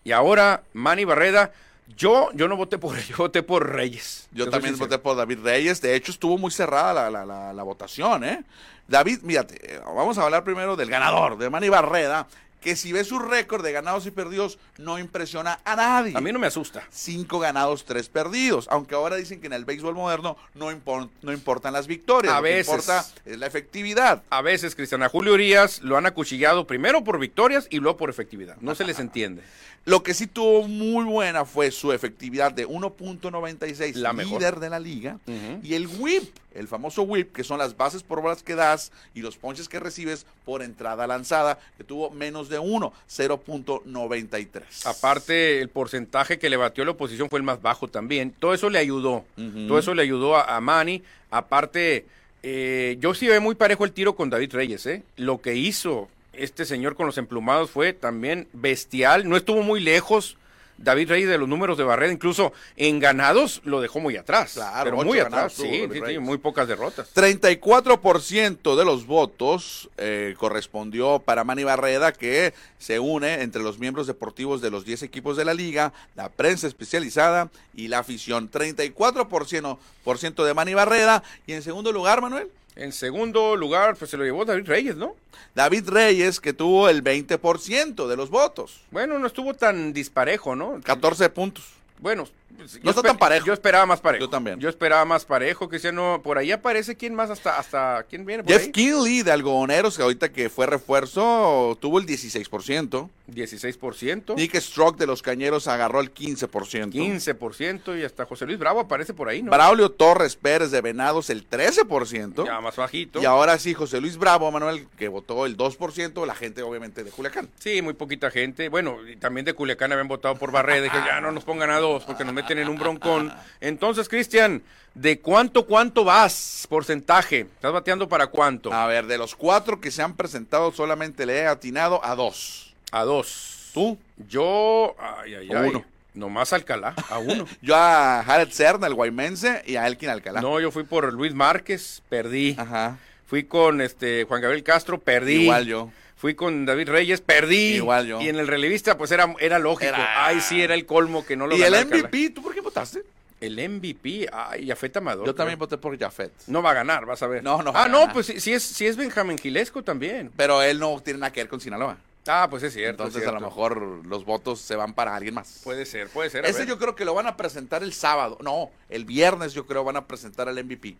Speaker 3: Y ahora Manny Barreda, yo, yo no voté por él, yo voté por Reyes.
Speaker 2: Yo también voté por David Reyes. De hecho, estuvo muy cerrada la, la- la- la votación, ¿eh? David, mírate, eh, vamos a hablar primero del ganador, de Manny Barreda, que si ves su récord de ganados y perdidos, no impresiona a nadie.
Speaker 3: A mí no me asusta.
Speaker 2: Cinco ganados, tres perdidos. Aunque ahora dicen que en el béisbol moderno no, impor- no importan las victorias.
Speaker 3: A
Speaker 2: lo que
Speaker 3: veces.
Speaker 2: importa es la efectividad.
Speaker 3: A veces, Cristiana Julio Urias lo han acuchillado primero por victorias y luego por efectividad. No se les entiende.
Speaker 2: Lo que sí tuvo muy buena fue su efectividad de 1.96,
Speaker 3: La mejor.
Speaker 2: líder de la liga. Y el whip, el famoso whip, que son las bases por bolas que das y los ponches que recibes por entrada lanzada, que tuvo menos de 1, 0.93.
Speaker 3: Aparte, el porcentaje que le batió la oposición fue el más bajo también. Todo eso le ayudó. Todo eso le ayudó a, a Manny. Aparte, eh, yo sí veo muy parejo el tiro con David Reyes. ¿eh? Lo que hizo este señor con los emplumados fue también bestial. No estuvo muy lejos. David Reyes de los números de Barrera, incluso en ganados lo dejó muy atrás.
Speaker 2: Claro,
Speaker 3: pero muy atrás, sí, muy pocas derrotas.
Speaker 2: 34% de los votos eh, correspondió para Manny Barreda, que se une entre los miembros deportivos de los 10 equipos de la liga, la prensa especializada y la afición. 34% por ciento de Manny Barreda. Y en segundo lugar, Manuel,
Speaker 3: En segundo lugar, pues se lo llevó David Reyes, ¿no?
Speaker 2: David Reyes, que tuvo el 20% de los votos.
Speaker 3: Bueno, no estuvo tan disparejo, ¿no?
Speaker 2: 14 puntos.
Speaker 3: Bueno, pues,
Speaker 2: No está tan parejo.
Speaker 3: Yo esperaba más parejo.
Speaker 2: Yo también.
Speaker 3: Yo esperaba más parejo, Cristiano. Por ahí aparece quién más hasta hasta quién viene por
Speaker 2: Jeff
Speaker 3: ahí.
Speaker 2: Kinley de Algodoneros, que ahorita que fue refuerzo, tuvo el 16%.
Speaker 3: 16%,
Speaker 2: Nick Strock de los Cañeros agarró el 15%.
Speaker 3: 15% y hasta José Luis Bravo aparece por ahí, ¿no?
Speaker 2: Braulio Torres Pérez de Venados el 13%.
Speaker 3: Ya más bajito.
Speaker 2: Y ahora sí, José Luis Bravo, Manuel, que votó el 2%, la gente obviamente de Culiacán.
Speaker 3: Sí, muy poquita gente. Bueno, y también de Culiacán habían votado por Barreda. Dije, ya no nos pongan a dos porque nos meten en un broncón. Entonces, Cristian, ¿de cuánto, cuánto vas? Porcentaje. ¿Estás bateando para cuánto?
Speaker 2: A ver, de los cuatro que se han presentado, solamente le he atinado a dos.
Speaker 3: A dos.
Speaker 2: ¿Tú?
Speaker 3: Yo, ay, ay,
Speaker 2: A
Speaker 3: ay.
Speaker 2: uno.
Speaker 3: Nomás Alcalá, a uno.
Speaker 2: Yo a Jared Serna, el guaymense, y a Elkin Alcalá.
Speaker 3: No, yo fui por Luis Márquez, perdí.
Speaker 2: Ajá.
Speaker 3: Fui con este Juan Gabriel Castro, perdí.
Speaker 2: Igual yo.
Speaker 3: Fui con David Reyes, perdí.
Speaker 2: Igual yo.
Speaker 3: Y en el relevista, pues era, era lógico.
Speaker 2: Era-
Speaker 3: Ay, sí, era el colmo que no lo
Speaker 2: ¿Y el
Speaker 3: ganó.
Speaker 2: MVP? ¿Tú por qué votaste?
Speaker 3: El MVP, ay, Jafet Amador.
Speaker 2: Yo también
Speaker 3: creo.
Speaker 2: voté por Jafet.
Speaker 3: No va a ganar, vas a ver.
Speaker 2: No, no va
Speaker 3: Ah,
Speaker 2: a
Speaker 3: no, pues si es, si es Benjamín Gilesco también.
Speaker 2: Pero él no tiene nada que ver con Sinaloa.
Speaker 3: Ah, pues es cierto.
Speaker 2: Entonces
Speaker 3: es
Speaker 2: a lo mejor los votos se van para alguien más.
Speaker 3: Puede ser, puede ser.
Speaker 2: Ese yo creo que lo van a presentar el sábado. No, el viernes yo creo van a presentar el MVP.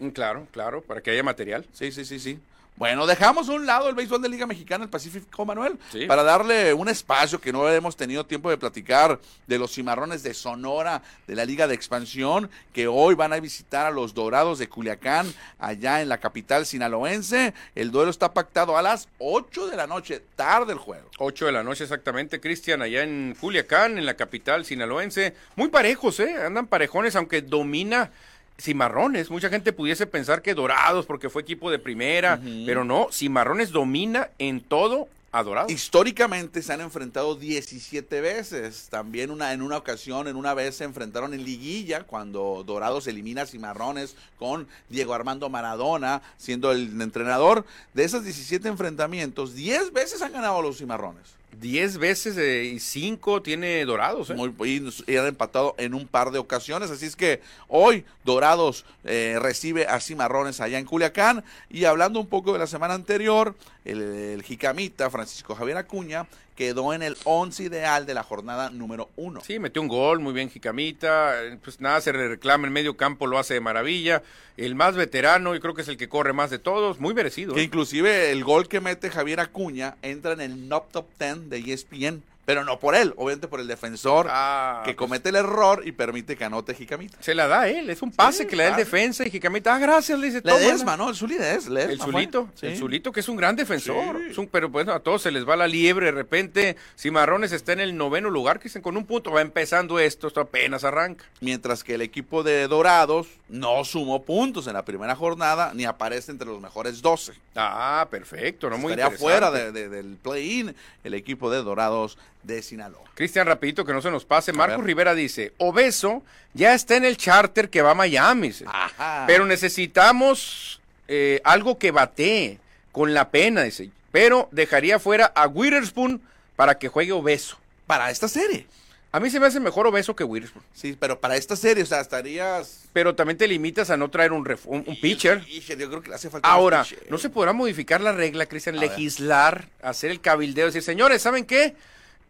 Speaker 3: Mm, Claro, claro, para que haya material.
Speaker 2: Sí, sí, sí, sí. Bueno, dejamos a un lado el béisbol de Liga Mexicana, el Pacífico, Manuel,
Speaker 3: Sí.
Speaker 2: para darle un espacio que no hemos tenido tiempo de platicar de los cimarrones de Sonora, de la Liga de Expansión, que hoy van a visitar a los Dorados de Culiacán, allá en la capital sinaloense. El duelo está pactado a las 8 de la noche, tarde el juego.
Speaker 3: 8 de la noche exactamente, Cristian, allá en Culiacán, en la capital sinaloense. Muy parejos, ¿eh? Andan parejones, aunque domina Cimarrones. Mucha gente pudiese pensar que Dorados, porque fue equipo de primera, pero no, Cimarrones domina en todo a Dorados.
Speaker 2: Históricamente se han enfrentado 17 veces. También una, en una ocasión, en una vez se enfrentaron en liguilla cuando Dorados elimina a Cimarrones con Diego Armando Maradona siendo el entrenador. De esos 17 enfrentamientos, 10 veces han ganado los Cimarrones.
Speaker 3: 10 veces eh, y 5 tiene Dorados, ¿eh?
Speaker 2: Muy, y, y han empatado en un par de ocasiones. Así es que hoy Dorados eh, recibe a Cimarrones allá en Culiacán. Y hablando un poco de la semana anterior, el, el Jicamita, Francisco Javier Acuña, quedó en el 11 ideal de la jornada número 1.
Speaker 3: Sí, metió un gol, muy bien Jicamita, eh, pues nada, se le reclama en medio campo, lo hace de maravilla. El más veterano, yo creo que es el que corre más de todos, muy merecido.
Speaker 2: Que
Speaker 3: ¿eh?
Speaker 2: inclusive el gol que mete Javier Acuña entra en el top top 10 de ESPN, pero no por él, obviamente por el defensor
Speaker 3: Ah,
Speaker 2: que
Speaker 3: pues,
Speaker 2: comete el error y permite que anote Jicamita.
Speaker 3: Se la da él, es un pase
Speaker 2: Sí,
Speaker 3: que le da el defensa y Jicamita, ah, gracias, le dice,
Speaker 2: Le
Speaker 3: "Tómala".
Speaker 2: desma, ¿no? El Zuli le
Speaker 3: El Zulito, el. Zulito que es un gran defensor,
Speaker 2: Sí.
Speaker 3: es un- pero pues a todos se les va la liebre de repente. Cimarrones está en el noveno lugar, que dicen con un punto, va empezando esto, esto apenas arranca.
Speaker 2: Mientras que el equipo de Dorados no sumó puntos en la primera jornada ni aparece entre los mejores 12.
Speaker 3: Ah, perfecto, no muy
Speaker 2: Estaría fuera de- de- del play-in el equipo de Dorados de Sinaloa.
Speaker 3: Cristian, rapidito, que no se nos pase. Marcos
Speaker 2: ver.
Speaker 3: Rivera dice, Obeso ya está en el charter que va a Miami.
Speaker 2: Ajá.
Speaker 3: Pero necesitamos eh, algo que batee con la pena, dice. Pero dejaría fuera a Witherspoon para que juegue Obeso.
Speaker 2: para esta serie.
Speaker 3: A mí se me hace mejor Obeso que Witherspoon.
Speaker 2: Sí, pero para esta serie, o sea, estarías
Speaker 3: Pero también te limitas a no traer un, ref- un, un pitcher.
Speaker 2: Yo creo que le hace falta
Speaker 3: Ahora. ¿no se podrá modificar la regla, Cristian?
Speaker 2: Ver.
Speaker 3: Legislar, hacer el cabildeo, decir, señores, ¿saben qué?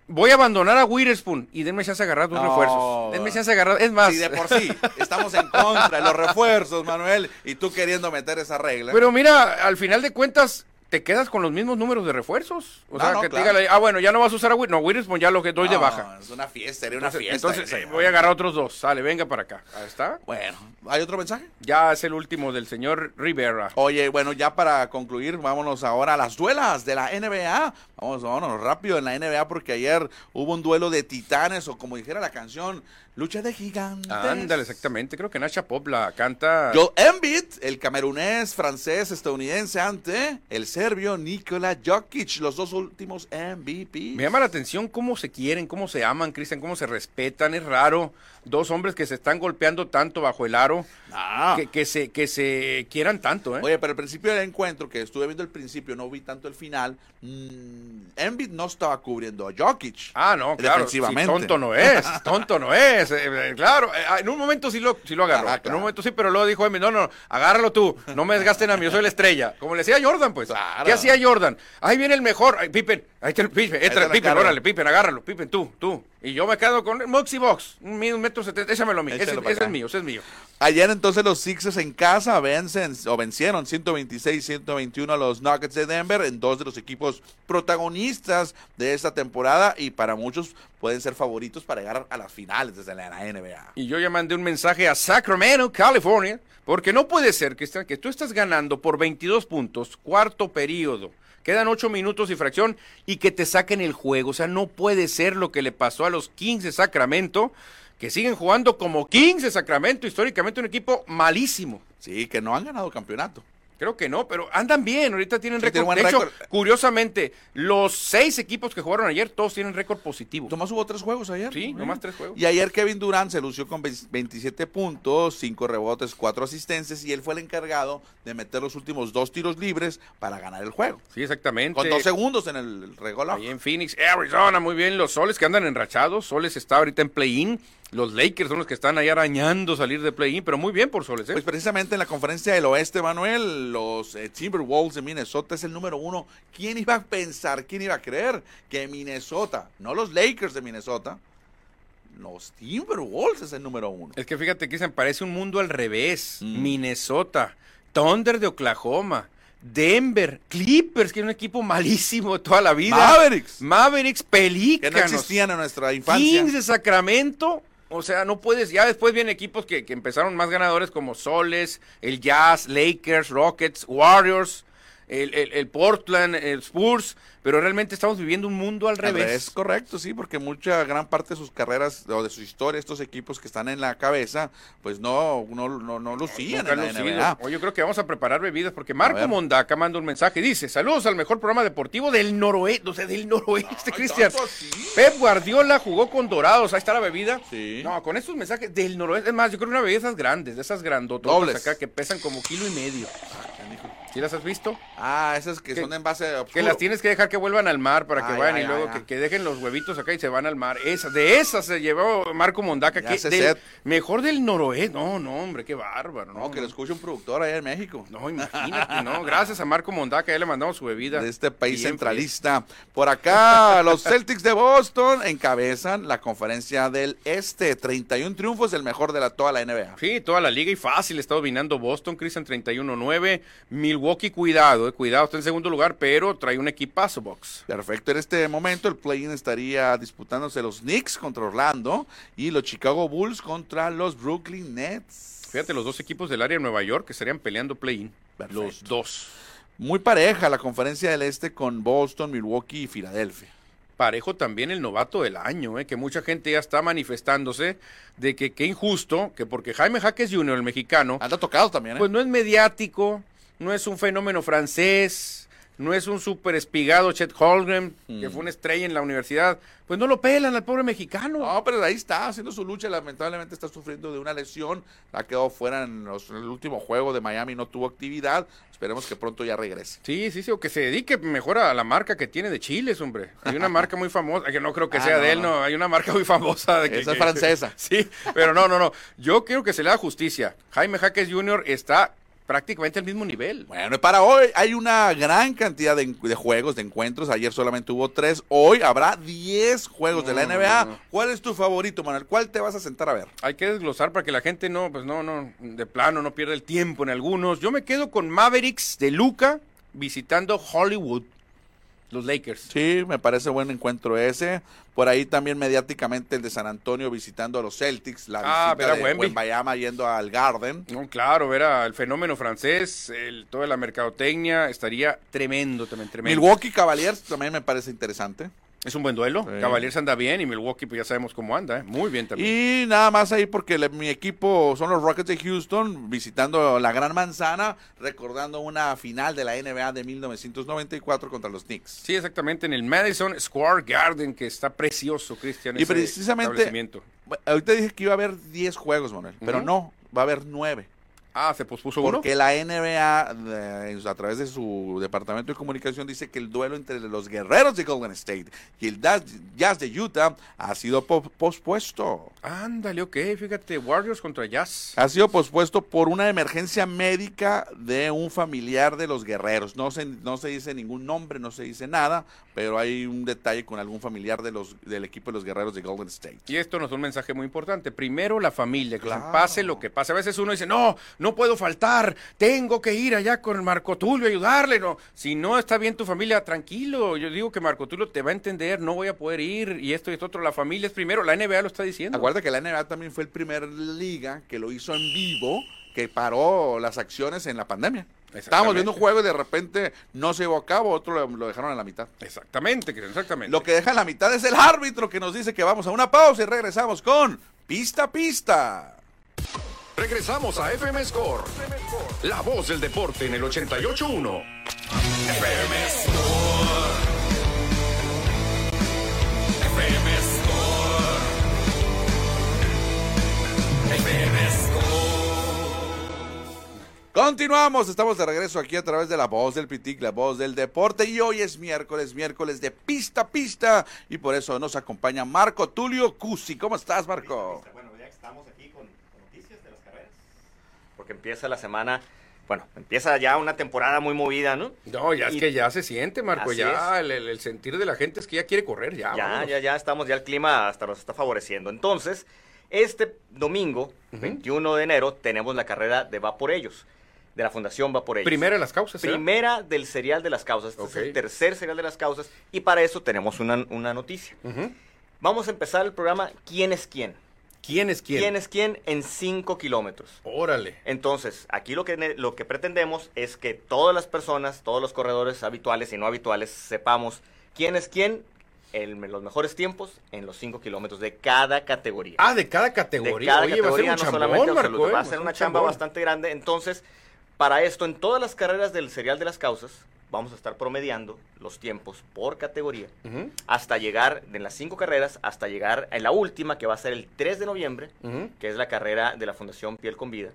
Speaker 3: Voy a abandonar a Witherspoon y denme chance de agarrar dos
Speaker 2: No.
Speaker 3: refuerzos. Denme chance de agarrar. Es más,
Speaker 2: Sí, de por sí, estamos en contra de los refuerzos, Manuel, y tú queriendo meter esa regla.
Speaker 3: Pero mira, al final de cuentas, te quedas con los mismos números de refuerzos. O
Speaker 2: No,
Speaker 3: sea,
Speaker 2: no,
Speaker 3: que
Speaker 2: claro.
Speaker 3: te diga, ah, bueno, ya no vas a usar a Witherspoon. No, Witherspoon ya lo que doy de baja.
Speaker 2: Es una fiesta, sería una
Speaker 3: Entonces,
Speaker 2: fiesta.
Speaker 3: entonces, eh, voy a agarrar otros dos. Sale, venga para acá. Ahí está.
Speaker 2: Bueno, ¿hay otro mensaje?
Speaker 3: Ya es el último del señor Rivera.
Speaker 2: Oye, bueno, ya para concluir, vámonos ahora a las duelas de la NBA. Vamos, vámonos rápido en la NBA porque ayer hubo un duelo de titanes o como dijera la canción, lucha de gigantes.
Speaker 3: Ándale, exactamente. Creo que Nacha Pop la canta.
Speaker 2: Joel Embiid, el camerunés, francés, estadounidense ante el serbio Nikola Jokic, los dos últimos MVP.
Speaker 3: Me llama la atención cómo se quieren, cómo se aman, Cristian, cómo se respetan. Es raro. Dos hombres que se están golpeando tanto bajo el aro,
Speaker 2: Ah.
Speaker 3: que, que se, que se quieran tanto, ¿eh?
Speaker 2: Oye, pero al principio del encuentro, que estuve viendo el principio, no vi tanto el final, mm, Embiid no estaba cubriendo a Jokic.
Speaker 3: Ah, no, claro.
Speaker 2: Defensivamente.
Speaker 3: sí, tonto no es, tonto no es. eh, eh, claro, eh, en un momento sí lo, sí lo agarró.
Speaker 2: Ajá,
Speaker 3: En un momento sí, pero luego dijo, "Emi, no, no, agárralo tú. No me desgasten a mí, yo soy la estrella. Como le decía Jordan, pues.
Speaker 2: Claro.
Speaker 3: ¿Qué hacía Jordan? Ahí viene el mejor. Ay, Pippen, ahí está el Pippen, entra
Speaker 2: está
Speaker 3: el
Speaker 2: la
Speaker 3: Pippen, órale, Pippen, agárralo. Pippen, tú, tú. Y yo me quedo con Moxie Box, un metro setenta. Ese,
Speaker 2: Échalo para
Speaker 3: ese
Speaker 2: acá.
Speaker 3: es mío, ese es mío.
Speaker 2: Ayer entonces los Sixers en casa vencen o vencieron 126-121 a los Nuggets de Denver en dos de los equipos protagonistas de esta temporada y para muchos pueden ser favoritos para llegar a las finales desde la NBA.
Speaker 3: Y yo ya mandé un mensaje a Sacramento, California, porque no puede ser, Cristian, que tú estás ganando por 22 puntos, cuarto periodo, quedan 8 minutos y fracción, y que te saquen el juego. O sea, no puede ser lo que le pasó a los Kings de Sacramento, que siguen jugando como Kings de Sacramento, históricamente un equipo malísimo.
Speaker 2: Sí, que no han ganado campeonato.
Speaker 3: Creo que no, pero andan bien, ahorita tienen
Speaker 2: Sí,
Speaker 3: récord. de hecho, curiosamente, los seis equipos que jugaron ayer, todos tienen récord positivo.
Speaker 2: Tomás hubo tres juegos ayer.
Speaker 3: Sí, nomás tres juegos.
Speaker 2: Y ayer Kevin Durant se lució con 27 puntos, 5 rebotes, 4 asistencias y él fue el encargado de meter los últimos dos tiros libres para ganar el juego.
Speaker 3: Sí, exactamente.
Speaker 2: Con dos segundos en el reloj.
Speaker 3: Ahí en Phoenix, Arizona, muy bien. Los soles que andan enrachados. Soles está ahorita en play-in. Los Lakers son los que están ahí arañando salir de play-in, pero muy bien por Soles. ¿eh?
Speaker 2: Pues precisamente en la conferencia del oeste, Manuel, los eh, Timberwolves de Minnesota es el número uno. ¿Quién iba a pensar, quién iba a creer que Minnesota, no los Lakers de Minnesota, los Timberwolves es el número uno?
Speaker 3: Es que fíjate que se parece un mundo al revés.
Speaker 2: Mm.
Speaker 3: Minnesota, Thunder de Oklahoma, Denver, Clippers, que es un equipo malísimo toda la vida.
Speaker 2: Mavericks.
Speaker 3: Mavericks,
Speaker 2: Que
Speaker 3: Pelícanos.
Speaker 2: no existían en nuestra infancia.
Speaker 3: Kings de Sacramento. O sea, no puedes. Ya después vienen equipos que, que empezaron más ganadores como Soles, el Jazz, Lakers, Rockets, Warriors, el, el- el Portland, el Spurs. Pero realmente estamos viviendo un mundo al revés.
Speaker 2: revés, correcto, sí, porque mucha gran parte de sus carreras o de su historia, estos equipos que están en la cabeza, pues no, no, no, no lucían
Speaker 3: Nunca
Speaker 2: en la. NBA.
Speaker 3: Yo creo que vamos a preparar bebidas porque Marco. Mondaca manda un mensaje y dice: Saludos al mejor programa deportivo del noroeste, o sea, del noroeste,
Speaker 2: Ay,
Speaker 3: Cristian. Pep Guardiola jugó con Dorados, ahí está la bebida.
Speaker 2: Sí.
Speaker 3: No, con estos mensajes del noroeste. Es más, yo creo una bebida de esas grandes, de esas grandotas acá que pesan como kilo y medio. ¿Sí las has visto?
Speaker 2: Ah, esas que,
Speaker 3: Que-
Speaker 2: son de envase
Speaker 3: Que las tienes que dejar que vuelvan al mar para que vayan
Speaker 2: ya,
Speaker 3: y luego. Que, que dejen los huevitos acá y se van al mar. Esas, de esas se llevó Marco Mondaca. Que
Speaker 2: hace
Speaker 3: del- mejor del noroeste. No, no, hombre, qué bárbaro.
Speaker 2: No, que lo escuche un productor allá en México.
Speaker 3: No, imagínate, no. Gracias a Marco Mondaca, ya le mandamos su bebida.
Speaker 2: de este país
Speaker 3: Bien
Speaker 2: centralista. Por acá, los Celtics de Boston encabezan la conferencia del Este. 31 triunfos, el mejor de la, toda la NBA.
Speaker 3: Sí, toda la liga y fácil está dominando Boston, Christian 31-9. Milwaukee, cuidado, eh, cuidado, está en segundo lugar, pero trae un equipazo, Box.
Speaker 2: Perfecto, en este momento el play-in estaría disputándose los Knicks contra Orlando y los Chicago Bulls contra los Brooklyn Nets.
Speaker 3: Fíjate, los dos equipos del área de Nueva York que estarían peleando play-in. Los dos.
Speaker 2: Muy pareja la conferencia del Este con Boston, Milwaukee y Filadelfia.
Speaker 3: Parejo también el novato del año, eh, que mucha gente ya está manifestándose de que qué injusto, que porque Jaime Jaques Jr., el mexicano,
Speaker 2: Anda tocado también, ¿eh?
Speaker 3: pues no es mediático, no es un fenómeno francés, no es un súper espigado Chet Holmgren, que
Speaker 2: Mm.
Speaker 3: fue una estrella en la universidad, pues no lo pelan al pobre mexicano.
Speaker 2: No, pero ahí está, haciendo su lucha. Lamentablemente está sufriendo de una lesión. Ha quedado fuera en, los- en el último juego de Miami, no tuvo actividad. Esperemos que pronto ya regrese.
Speaker 3: Sí, sí, sí, o que se dedique mejor a la marca que tiene de chiles, hombre. Hay una marca muy famosa, que no creo que
Speaker 2: Ah,
Speaker 3: sea
Speaker 2: no,
Speaker 3: de él,
Speaker 2: no.
Speaker 3: no, hay una marca muy famosa. De que,
Speaker 2: Esa es francesa.
Speaker 3: Sí, pero no, no, no. Yo quiero que se le haga justicia. Jaime Jaques Jr. está prácticamente al mismo nivel.
Speaker 2: Bueno, para hoy hay una gran cantidad de, de juegos, de encuentros. Ayer solamente hubo tres. Hoy habrá 10 juegos de la NBA.
Speaker 3: no, no.
Speaker 2: ¿Cuál es tu favorito, Manuel? ¿Cuál te vas a sentar a ver?
Speaker 3: Hay que desglosar para que la gente no, pues no, no, de plano no pierda el tiempo en algunos. Yo me quedo con Mavericks de Luca visitando Hollywood, los Lakers.
Speaker 2: Sí, me parece buen encuentro ese. Por ahí también mediáticamente el de San Antonio visitando a los Celtics. La
Speaker 3: Ah,
Speaker 2: visita de. Wembayama yendo al Garden.
Speaker 3: No, claro, ver al fenómeno francés, el, toda la mercadotecnia, estaría tremendo, también tremendo.
Speaker 2: Milwaukee Cavaliers también me parece interesante.
Speaker 3: Es un buen duelo.
Speaker 2: Sí.
Speaker 3: Cavaliers anda bien y Milwaukee pues ya sabemos cómo anda, ¿eh? muy bien también.
Speaker 2: Y nada más ahí porque le- mi equipo son los Rockets de Houston visitando la Gran Manzana, recordando una final de la NBA de 1994 contra los Knicks.
Speaker 3: Sí, exactamente, en el Madison Square Garden, que está precioso, Cristian.
Speaker 2: Y
Speaker 3: ese
Speaker 2: precisamente- Ahorita dije que iba a haber 10 juegos, Manuel, pero no, va a haber 9.
Speaker 3: Ah, se pospuso uno.
Speaker 2: Porque la NBA, de- a través de su departamento de comunicación, dice que el duelo entre los guerreros de Golden State y el Jazz de Utah ha sido po- pospuesto.
Speaker 3: Ándale, ok, fíjate, Warriors contra Jazz.
Speaker 2: Ha sido pospuesto por una emergencia médica de un familiar de los guerreros. No se, no se dice ningún nombre, no se dice nada, pero hay un detalle con algún familiar de los, del equipo de los guerreros de Golden State.
Speaker 3: Y esto nos da un mensaje muy importante. Primero la familia, que
Speaker 2: Claro.
Speaker 3: pase lo que pase. A veces uno dice, no, no puedo faltar, tengo que ir allá con Marco Tulio a ayudarle. No, si no está bien tu familia, tranquilo. Yo digo que Marco Tulio te va a entender, no voy a poder ir y esto y esto otro. La familia es primero, la NBA lo está diciendo.
Speaker 2: Acuérdate que la NBA también fue el primer liga que lo hizo en vivo, que paró las acciones en la pandemia. Estábamos viendo un juego y de repente no se llevó a cabo, otro lo, lo dejaron a la mitad.
Speaker 3: Exactamente, exactamente.
Speaker 2: Lo que deja en la mitad es el árbitro que nos dice que vamos a una pausa y regresamos con Pista Pista.
Speaker 1: Regresamos a FM Score. La voz del deporte en el 88.1. FM Score. FM Score. FM Score.
Speaker 2: Continuamos, estamos de regreso aquí a través de la voz del Pitic, la voz del deporte y hoy es miércoles, miércoles de pista a pista y por eso nos acompaña Marco Tulio Cusi. ¿Cómo estás, Marco
Speaker 4: aquí con, con noticias de las carreras. Porque empieza la semana, bueno, empieza ya una temporada muy movida, ¿no?
Speaker 3: No, ya es que ya se siente, Marco. Ya el, sentir de la gente es que ya quiere correr, ya.
Speaker 4: ya,
Speaker 3: vámonos.
Speaker 4: ya, ya estamos, ya el clima hasta nos está favoreciendo. Entonces, este domingo,
Speaker 3: Ujú.
Speaker 4: 21 de enero, tenemos la carrera de Va por Ellos, de la Fundación Va por Ellos.
Speaker 3: Primera de las causas, ¿eh?
Speaker 4: Primera del serial de las causas. Este es el tercer serial de las causas. Y para eso tenemos una, una noticia. Vamos a empezar el programa ¿Quién es quién?
Speaker 3: ¿Quién es quién?
Speaker 4: ¿Quién es quién en 5 kilómetros?
Speaker 3: Órale.
Speaker 4: Entonces, aquí lo que, lo que pretendemos es que todas las personas, todos los corredores habituales y no habituales, sepamos quién es quién en los mejores tiempos en los 5 kilómetros de cada categoría.
Speaker 3: Ah, de cada
Speaker 4: de
Speaker 3: categoría.
Speaker 4: cada
Speaker 3: Oye, va a ser
Speaker 4: categoría,
Speaker 3: un
Speaker 4: no
Speaker 3: chambón,
Speaker 4: solamente
Speaker 3: Marco,
Speaker 4: absoluto,
Speaker 3: ¿eh?
Speaker 4: va a ser una
Speaker 3: un
Speaker 4: chamba
Speaker 3: chambón.
Speaker 4: bastante grande. Entonces, para esto, en todas las carreras del serial de las causas, vamos a estar promediando los tiempos por categoría hasta llegar, de las cinco carreras, hasta llegar en la última, que va a ser el 3 de noviembre, que es la carrera de la Fundación Piel con Vida.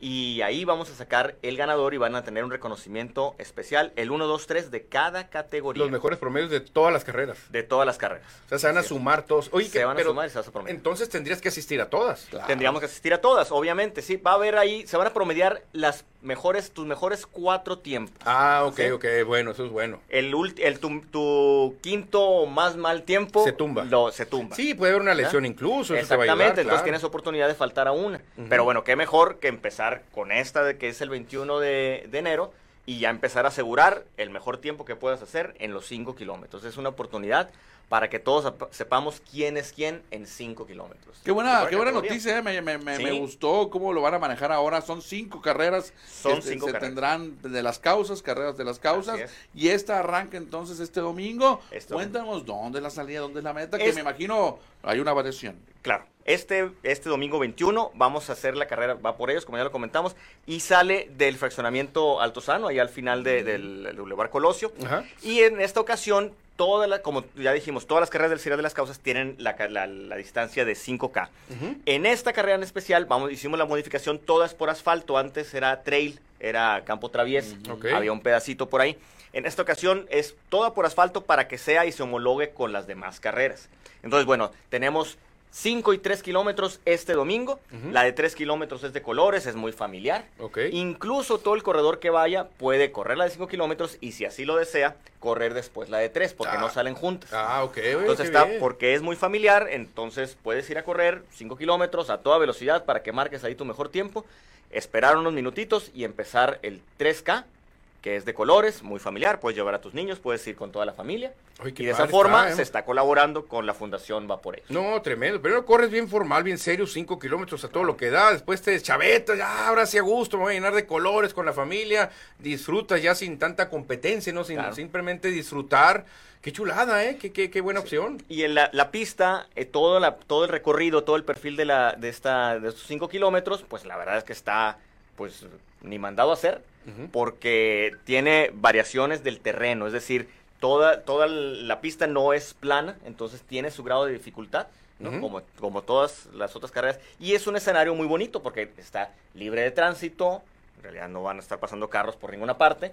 Speaker 4: Y ahí vamos a sacar el ganador y van a tener un reconocimiento especial, el 1, 2, 3 de cada categoría.
Speaker 3: Los mejores promedios de todas las carreras.
Speaker 4: De todas las carreras.
Speaker 3: O sea, se van a sumar todos. Oye,
Speaker 4: Se
Speaker 3: que-
Speaker 4: van a
Speaker 3: pero
Speaker 4: sumar y se vas a promediar.
Speaker 3: Entonces tendrías que asistir a todas.
Speaker 4: Tendríamos que asistir a todas, obviamente, sí. Va a haber ahí, se van a promediar las mejores, tus mejores cuatro tiempos.
Speaker 3: Ah, ok,
Speaker 4: Sí.
Speaker 3: ok, bueno, eso es bueno.
Speaker 4: El, ulti- el tu, tu quinto más mal tiempo
Speaker 3: Se tumba.
Speaker 4: Lo, se tumba.
Speaker 3: Sí, puede haber una lesión incluso, eso te va a
Speaker 4: Exactamente,
Speaker 3: ayudar,
Speaker 4: entonces
Speaker 3: claro.
Speaker 4: tienes oportunidad de faltar a una.
Speaker 3: Ujú.
Speaker 4: Pero bueno, qué mejor que empezar con esta de que es el 21 de, de enero y ya empezar a asegurar el mejor tiempo que puedas hacer en los 5 kilómetros. Es una oportunidad para que todos ap- sepamos quién es quién en 5 kilómetros.
Speaker 2: Qué buena, qué buena noticia, eh, me, me- me-
Speaker 4: Sí.
Speaker 2: me gustó cómo lo van a manejar ahora. Son cinco carreras.
Speaker 4: Son
Speaker 2: que se-
Speaker 4: cinco
Speaker 2: se
Speaker 4: carreras.
Speaker 2: tendrán de las causas, carreras de las causas.
Speaker 4: Es.
Speaker 2: Y esta arranca entonces este domingo.
Speaker 4: Este
Speaker 2: Cuéntanos dónde es la salida, dónde es la meta, que
Speaker 4: Es-
Speaker 2: me imagino hay una variación.
Speaker 4: Claro, este, este domingo 21 vamos a hacer la carrera, va por ellos, como ya lo comentamos, y sale del fraccionamiento Altozano, ahí al final de- del, del Boulevard Colosio.
Speaker 3: Ajá.
Speaker 4: Y en esta ocasión, toda la, como ya dijimos, todas las carreras del Serial de las Causas tienen la, la- la distancia de 5K.
Speaker 3: Ujú.
Speaker 4: En esta carrera en especial, vamos, hicimos la modificación todas por asfalto. Antes era trail, era campo travies,
Speaker 3: Ok.
Speaker 4: había un pedacito por ahí. En esta ocasión es toda por asfalto para que sea y se homologue con las demás carreras. Entonces, bueno, tenemos 5 y 3 kilómetros este domingo. La de 3 kilómetros es de colores, es muy familiar.
Speaker 3: Ok.
Speaker 4: Incluso todo el corredor que vaya puede correr la de 5 kilómetros y si así lo desea, correr después la de 3 porque
Speaker 3: Ah.
Speaker 4: no salen juntas.
Speaker 3: Ah, ok. oye,
Speaker 4: Entonces está,
Speaker 3: bien.
Speaker 4: porque es muy familiar, entonces puedes ir a correr 5 kilómetros a toda velocidad para que marques ahí tu mejor tiempo, esperar unos minutitos y empezar el 3K, que es de colores, muy familiar, puedes llevar a tus niños, puedes ir con toda la familia. Y de esa forma
Speaker 3: está, ¿eh?
Speaker 4: se está colaborando con la Fundación Va por ello.
Speaker 3: No, tremendo. Primero corres bien formal, bien serio, 5 kilómetros a todo lo que da. Después te chavetas, ya ahora sí a gusto, me voy a llenar de colores con la familia. Disfrutas ya sin tanta competencia, ¿no? Sin,
Speaker 4: Claro.
Speaker 3: Simplemente disfrutar. Qué chulada, ¿eh? Qué, qué, qué buena opción.
Speaker 4: Y en la, la pista, eh, todo, la, todo el recorrido, todo el perfil de, la, de, esta, de estos 5 kilómetros, pues la verdad es que está, pues, ni mandado a hacer, porque tiene variaciones del terreno, es decir, toda, toda la pista no es plana, entonces tiene su grado de dificultad, ¿no? Como, como todas las otras carreras, y es un escenario muy bonito, porque está libre de tránsito, en realidad no van a estar pasando carros por ninguna parte,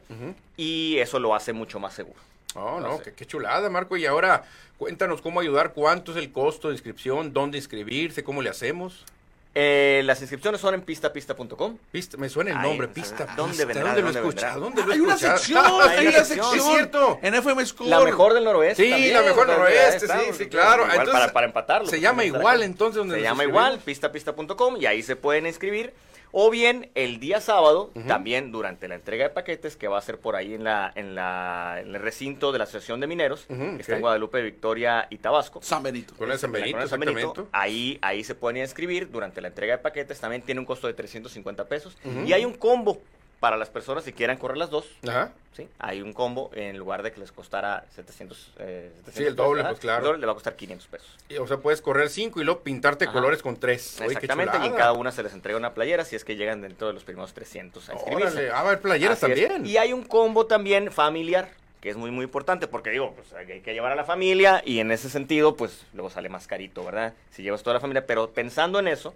Speaker 4: y eso lo hace mucho más seguro.
Speaker 3: Oh, no, qué, qué chulada, Marco. Y ahora, cuéntanos cómo ayudar, cuánto es el costo de inscripción, dónde inscribirse, cómo le hacemos.
Speaker 4: Eh, las inscripciones son en pistapista.com.
Speaker 3: Pista, me suena el
Speaker 4: Ay,
Speaker 3: nombre,
Speaker 4: ¿sabe
Speaker 3: pista.
Speaker 4: dónde
Speaker 3: pista.
Speaker 4: vendrá?
Speaker 3: ¿Dónde lo he
Speaker 4: ¿Dónde
Speaker 3: escuchado?
Speaker 4: vendrá?
Speaker 3: ¿Dónde lo he
Speaker 2: Hay una sección,
Speaker 4: Hay una sección.
Speaker 3: Es cierto.
Speaker 2: En FM Score.
Speaker 4: La mejor del noroeste.
Speaker 3: Sí,
Speaker 4: también,
Speaker 3: la mejor
Speaker 4: entonces,
Speaker 3: noroeste, sí, sí, claro.
Speaker 4: igual
Speaker 3: Entonces,
Speaker 4: para, para empatarlo.
Speaker 3: Se llama igual entonces donde
Speaker 4: Se llama igual, pistapista.com y ahí se pueden inscribir. O bien el día sábado, también durante la entrega de paquetes que va a ser por ahí en la en la en el recinto de la Asociación de Mineros, que está en. Guadalupe, Victoria y Tabasco.
Speaker 2: San Benito.
Speaker 3: Con el San
Speaker 4: la
Speaker 3: Benito,
Speaker 4: San Benito,
Speaker 3: exactamente.
Speaker 4: ahí, ahí se pueden inscribir durante la entrega de paquetes. También tiene un costo de 350 pesos. Y hay un combo para las personas si quieran correr las dos.
Speaker 3: Ajá.
Speaker 4: ¿sí? Hay un combo en lugar de que les costara 700, eh, 700
Speaker 3: Sí, el doble,
Speaker 4: pesos,
Speaker 3: pues, claro.
Speaker 4: El doble le va a costar 500 pesos.
Speaker 3: Y, O sea, puedes correr cinco y luego pintarte
Speaker 4: Ajá.
Speaker 3: colores con tres.
Speaker 4: Exactamente, y en cada una se les entrega una playera si es que llegan dentro de los primeros 300 a inscribirse.
Speaker 3: Órale, ah, va a haber playeras
Speaker 4: Así es.
Speaker 3: también.
Speaker 4: Y hay un combo también familiar, que es muy, muy importante, porque digo, pues hay que llevar a la familia y en ese sentido, pues luego sale más carito, ¿verdad? Si llevas toda la familia, pero pensando en eso,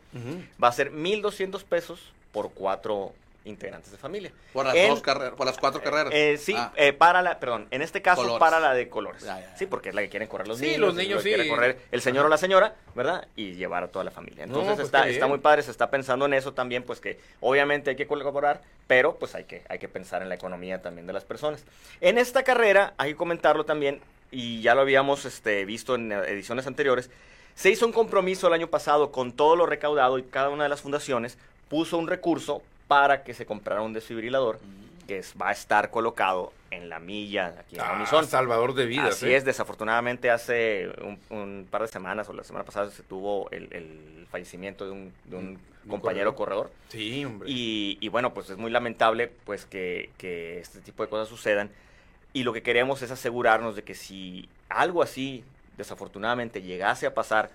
Speaker 4: va a ser 1.200 pesos por cuatro integrantes de familia.
Speaker 2: Por las
Speaker 4: En-
Speaker 2: dos carreras, por las cuatro carreras.
Speaker 4: eh, sí,
Speaker 2: Ah.
Speaker 4: eh, para la, perdón, en este caso
Speaker 2: Colores.
Speaker 4: para la de colores.
Speaker 2: Ya, ya, ya.
Speaker 4: Sí, porque es la que quieren correr los
Speaker 3: Sí,
Speaker 4: niños.
Speaker 3: los
Speaker 4: es la
Speaker 3: niños
Speaker 4: que quiere
Speaker 3: sí.
Speaker 4: correr el señor o la señora, ¿verdad? Y llevar a toda la familia.
Speaker 3: No,
Speaker 4: Entonces
Speaker 3: pues,
Speaker 4: está, está muy padre, se está pensando en eso también, pues que obviamente hay que colaborar, pero pues hay que, hay que pensar en la economía también de las personas. En esta carrera, hay que comentarlo también, y ya lo habíamos este, visto en ediciones anteriores, se hizo un compromiso el año pasado con todo lo recaudado y cada una de las fundaciones puso un recurso para que se comprara un desfibrilador que es- va a estar colocado en la milla aquí en
Speaker 3: Ah,
Speaker 4: Unison.
Speaker 3: salvador de vidas.
Speaker 4: Así
Speaker 3: ¿eh?
Speaker 4: es, desafortunadamente hace un, un par de semanas o la semana pasada se tuvo el, el fallecimiento de un, de un
Speaker 3: Un
Speaker 4: compañero corredor.
Speaker 3: Sí, hombre.
Speaker 4: Y, y bueno, pues es muy lamentable pues que, que este tipo de cosas sucedan. Y lo que queremos es asegurarnos de que si algo así desafortunadamente llegase a pasar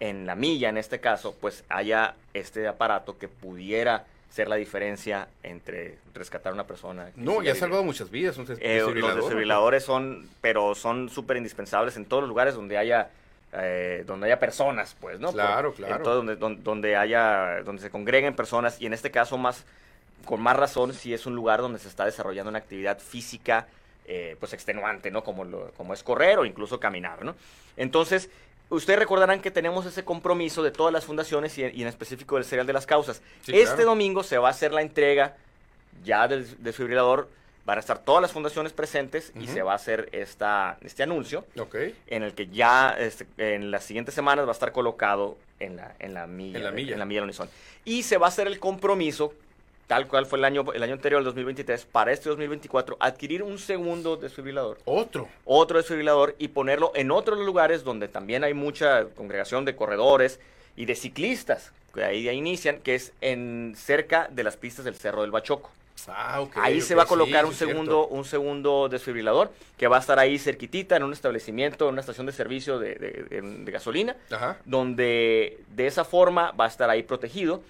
Speaker 4: en la milla, en este caso, pues haya este aparato que pudiera ser la diferencia entre rescatar a una persona.
Speaker 3: no, ya ha salvado muchas vidas. Un
Speaker 4: Eh, los desfibriladores son, pero son súper indispensables en todos los lugares donde haya, eh, donde haya personas, pues, ¿no?
Speaker 3: Claro,
Speaker 4: Por-
Speaker 3: claro.
Speaker 4: En todo donde, donde, donde haya, donde se congreguen personas y en este caso más, con más razón, si es un lugar donde se está desarrollando una actividad física, eh, pues extenuante, ¿no? Como, lo- como es correr o incluso caminar, ¿no? Entonces, ustedes recordarán que tenemos ese compromiso de todas las fundaciones y, y en específico del Serial de las Causas.
Speaker 3: Sí,
Speaker 4: este
Speaker 3: claro.
Speaker 4: domingo se va a hacer la entrega ya del desfibrilador. Van a estar todas las fundaciones presentes y se va a hacer esta, este anuncio
Speaker 3: Ok.
Speaker 4: en el que ya este, en las siguientes semanas va a estar colocado en la, en la milla.
Speaker 3: En la milla.
Speaker 4: En la milla del Unison. Y se va a hacer el compromiso, tal cual fue el año, el año anterior, el 2023, para este 2024, adquirir un segundo desfibrilador
Speaker 3: Otro.
Speaker 4: otro desfibrilador y ponerlo en otros lugares donde también hay mucha congregación de corredores y de ciclistas, que ahí, ahí inician, que es en cerca de las pistas del Cerro del Bachoco.
Speaker 3: Ah, ok.
Speaker 4: ahí se va a colocar
Speaker 3: sí,
Speaker 4: un
Speaker 3: cierto.
Speaker 4: segundo, un segundo desfibrilador que va a estar ahí cerquitita en un establecimiento, en una estación de servicio de, de- de- de gasolina,
Speaker 3: Ajá.
Speaker 4: donde de esa forma va a estar ahí protegido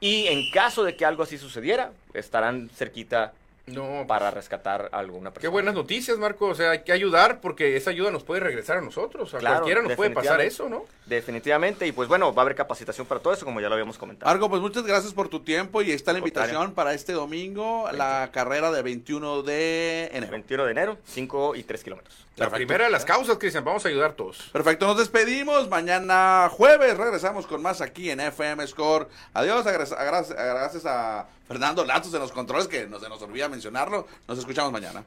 Speaker 4: y en caso de que algo así sucediera, estarán cerquita
Speaker 3: No,
Speaker 4: para rescatar a alguna persona.
Speaker 3: Qué buenas noticias, Marco. O sea, hay que ayudar porque esa ayuda nos puede regresar a nosotros. A
Speaker 4: Claro,
Speaker 3: cualquiera nos puede pasar eso, ¿no?
Speaker 4: Definitivamente, y pues bueno, va a haber capacitación para todo eso, como ya lo habíamos comentado.
Speaker 2: Argo, pues muchas gracias por tu tiempo y está la invitación para este domingo, la carrera de 21 de enero.
Speaker 4: 21 de enero, 5 y 3 kilómetros.
Speaker 3: La
Speaker 2: Perfecto.
Speaker 3: primera de las causas, Cristian. Vamos a ayudar todos.
Speaker 2: Perfecto, nos despedimos. Mañana jueves regresamos con más aquí en FM Score. Adiós, gracias a Fernando Latos de los controles, que no se nos olvida mencionarlo. Nos escuchamos mañana.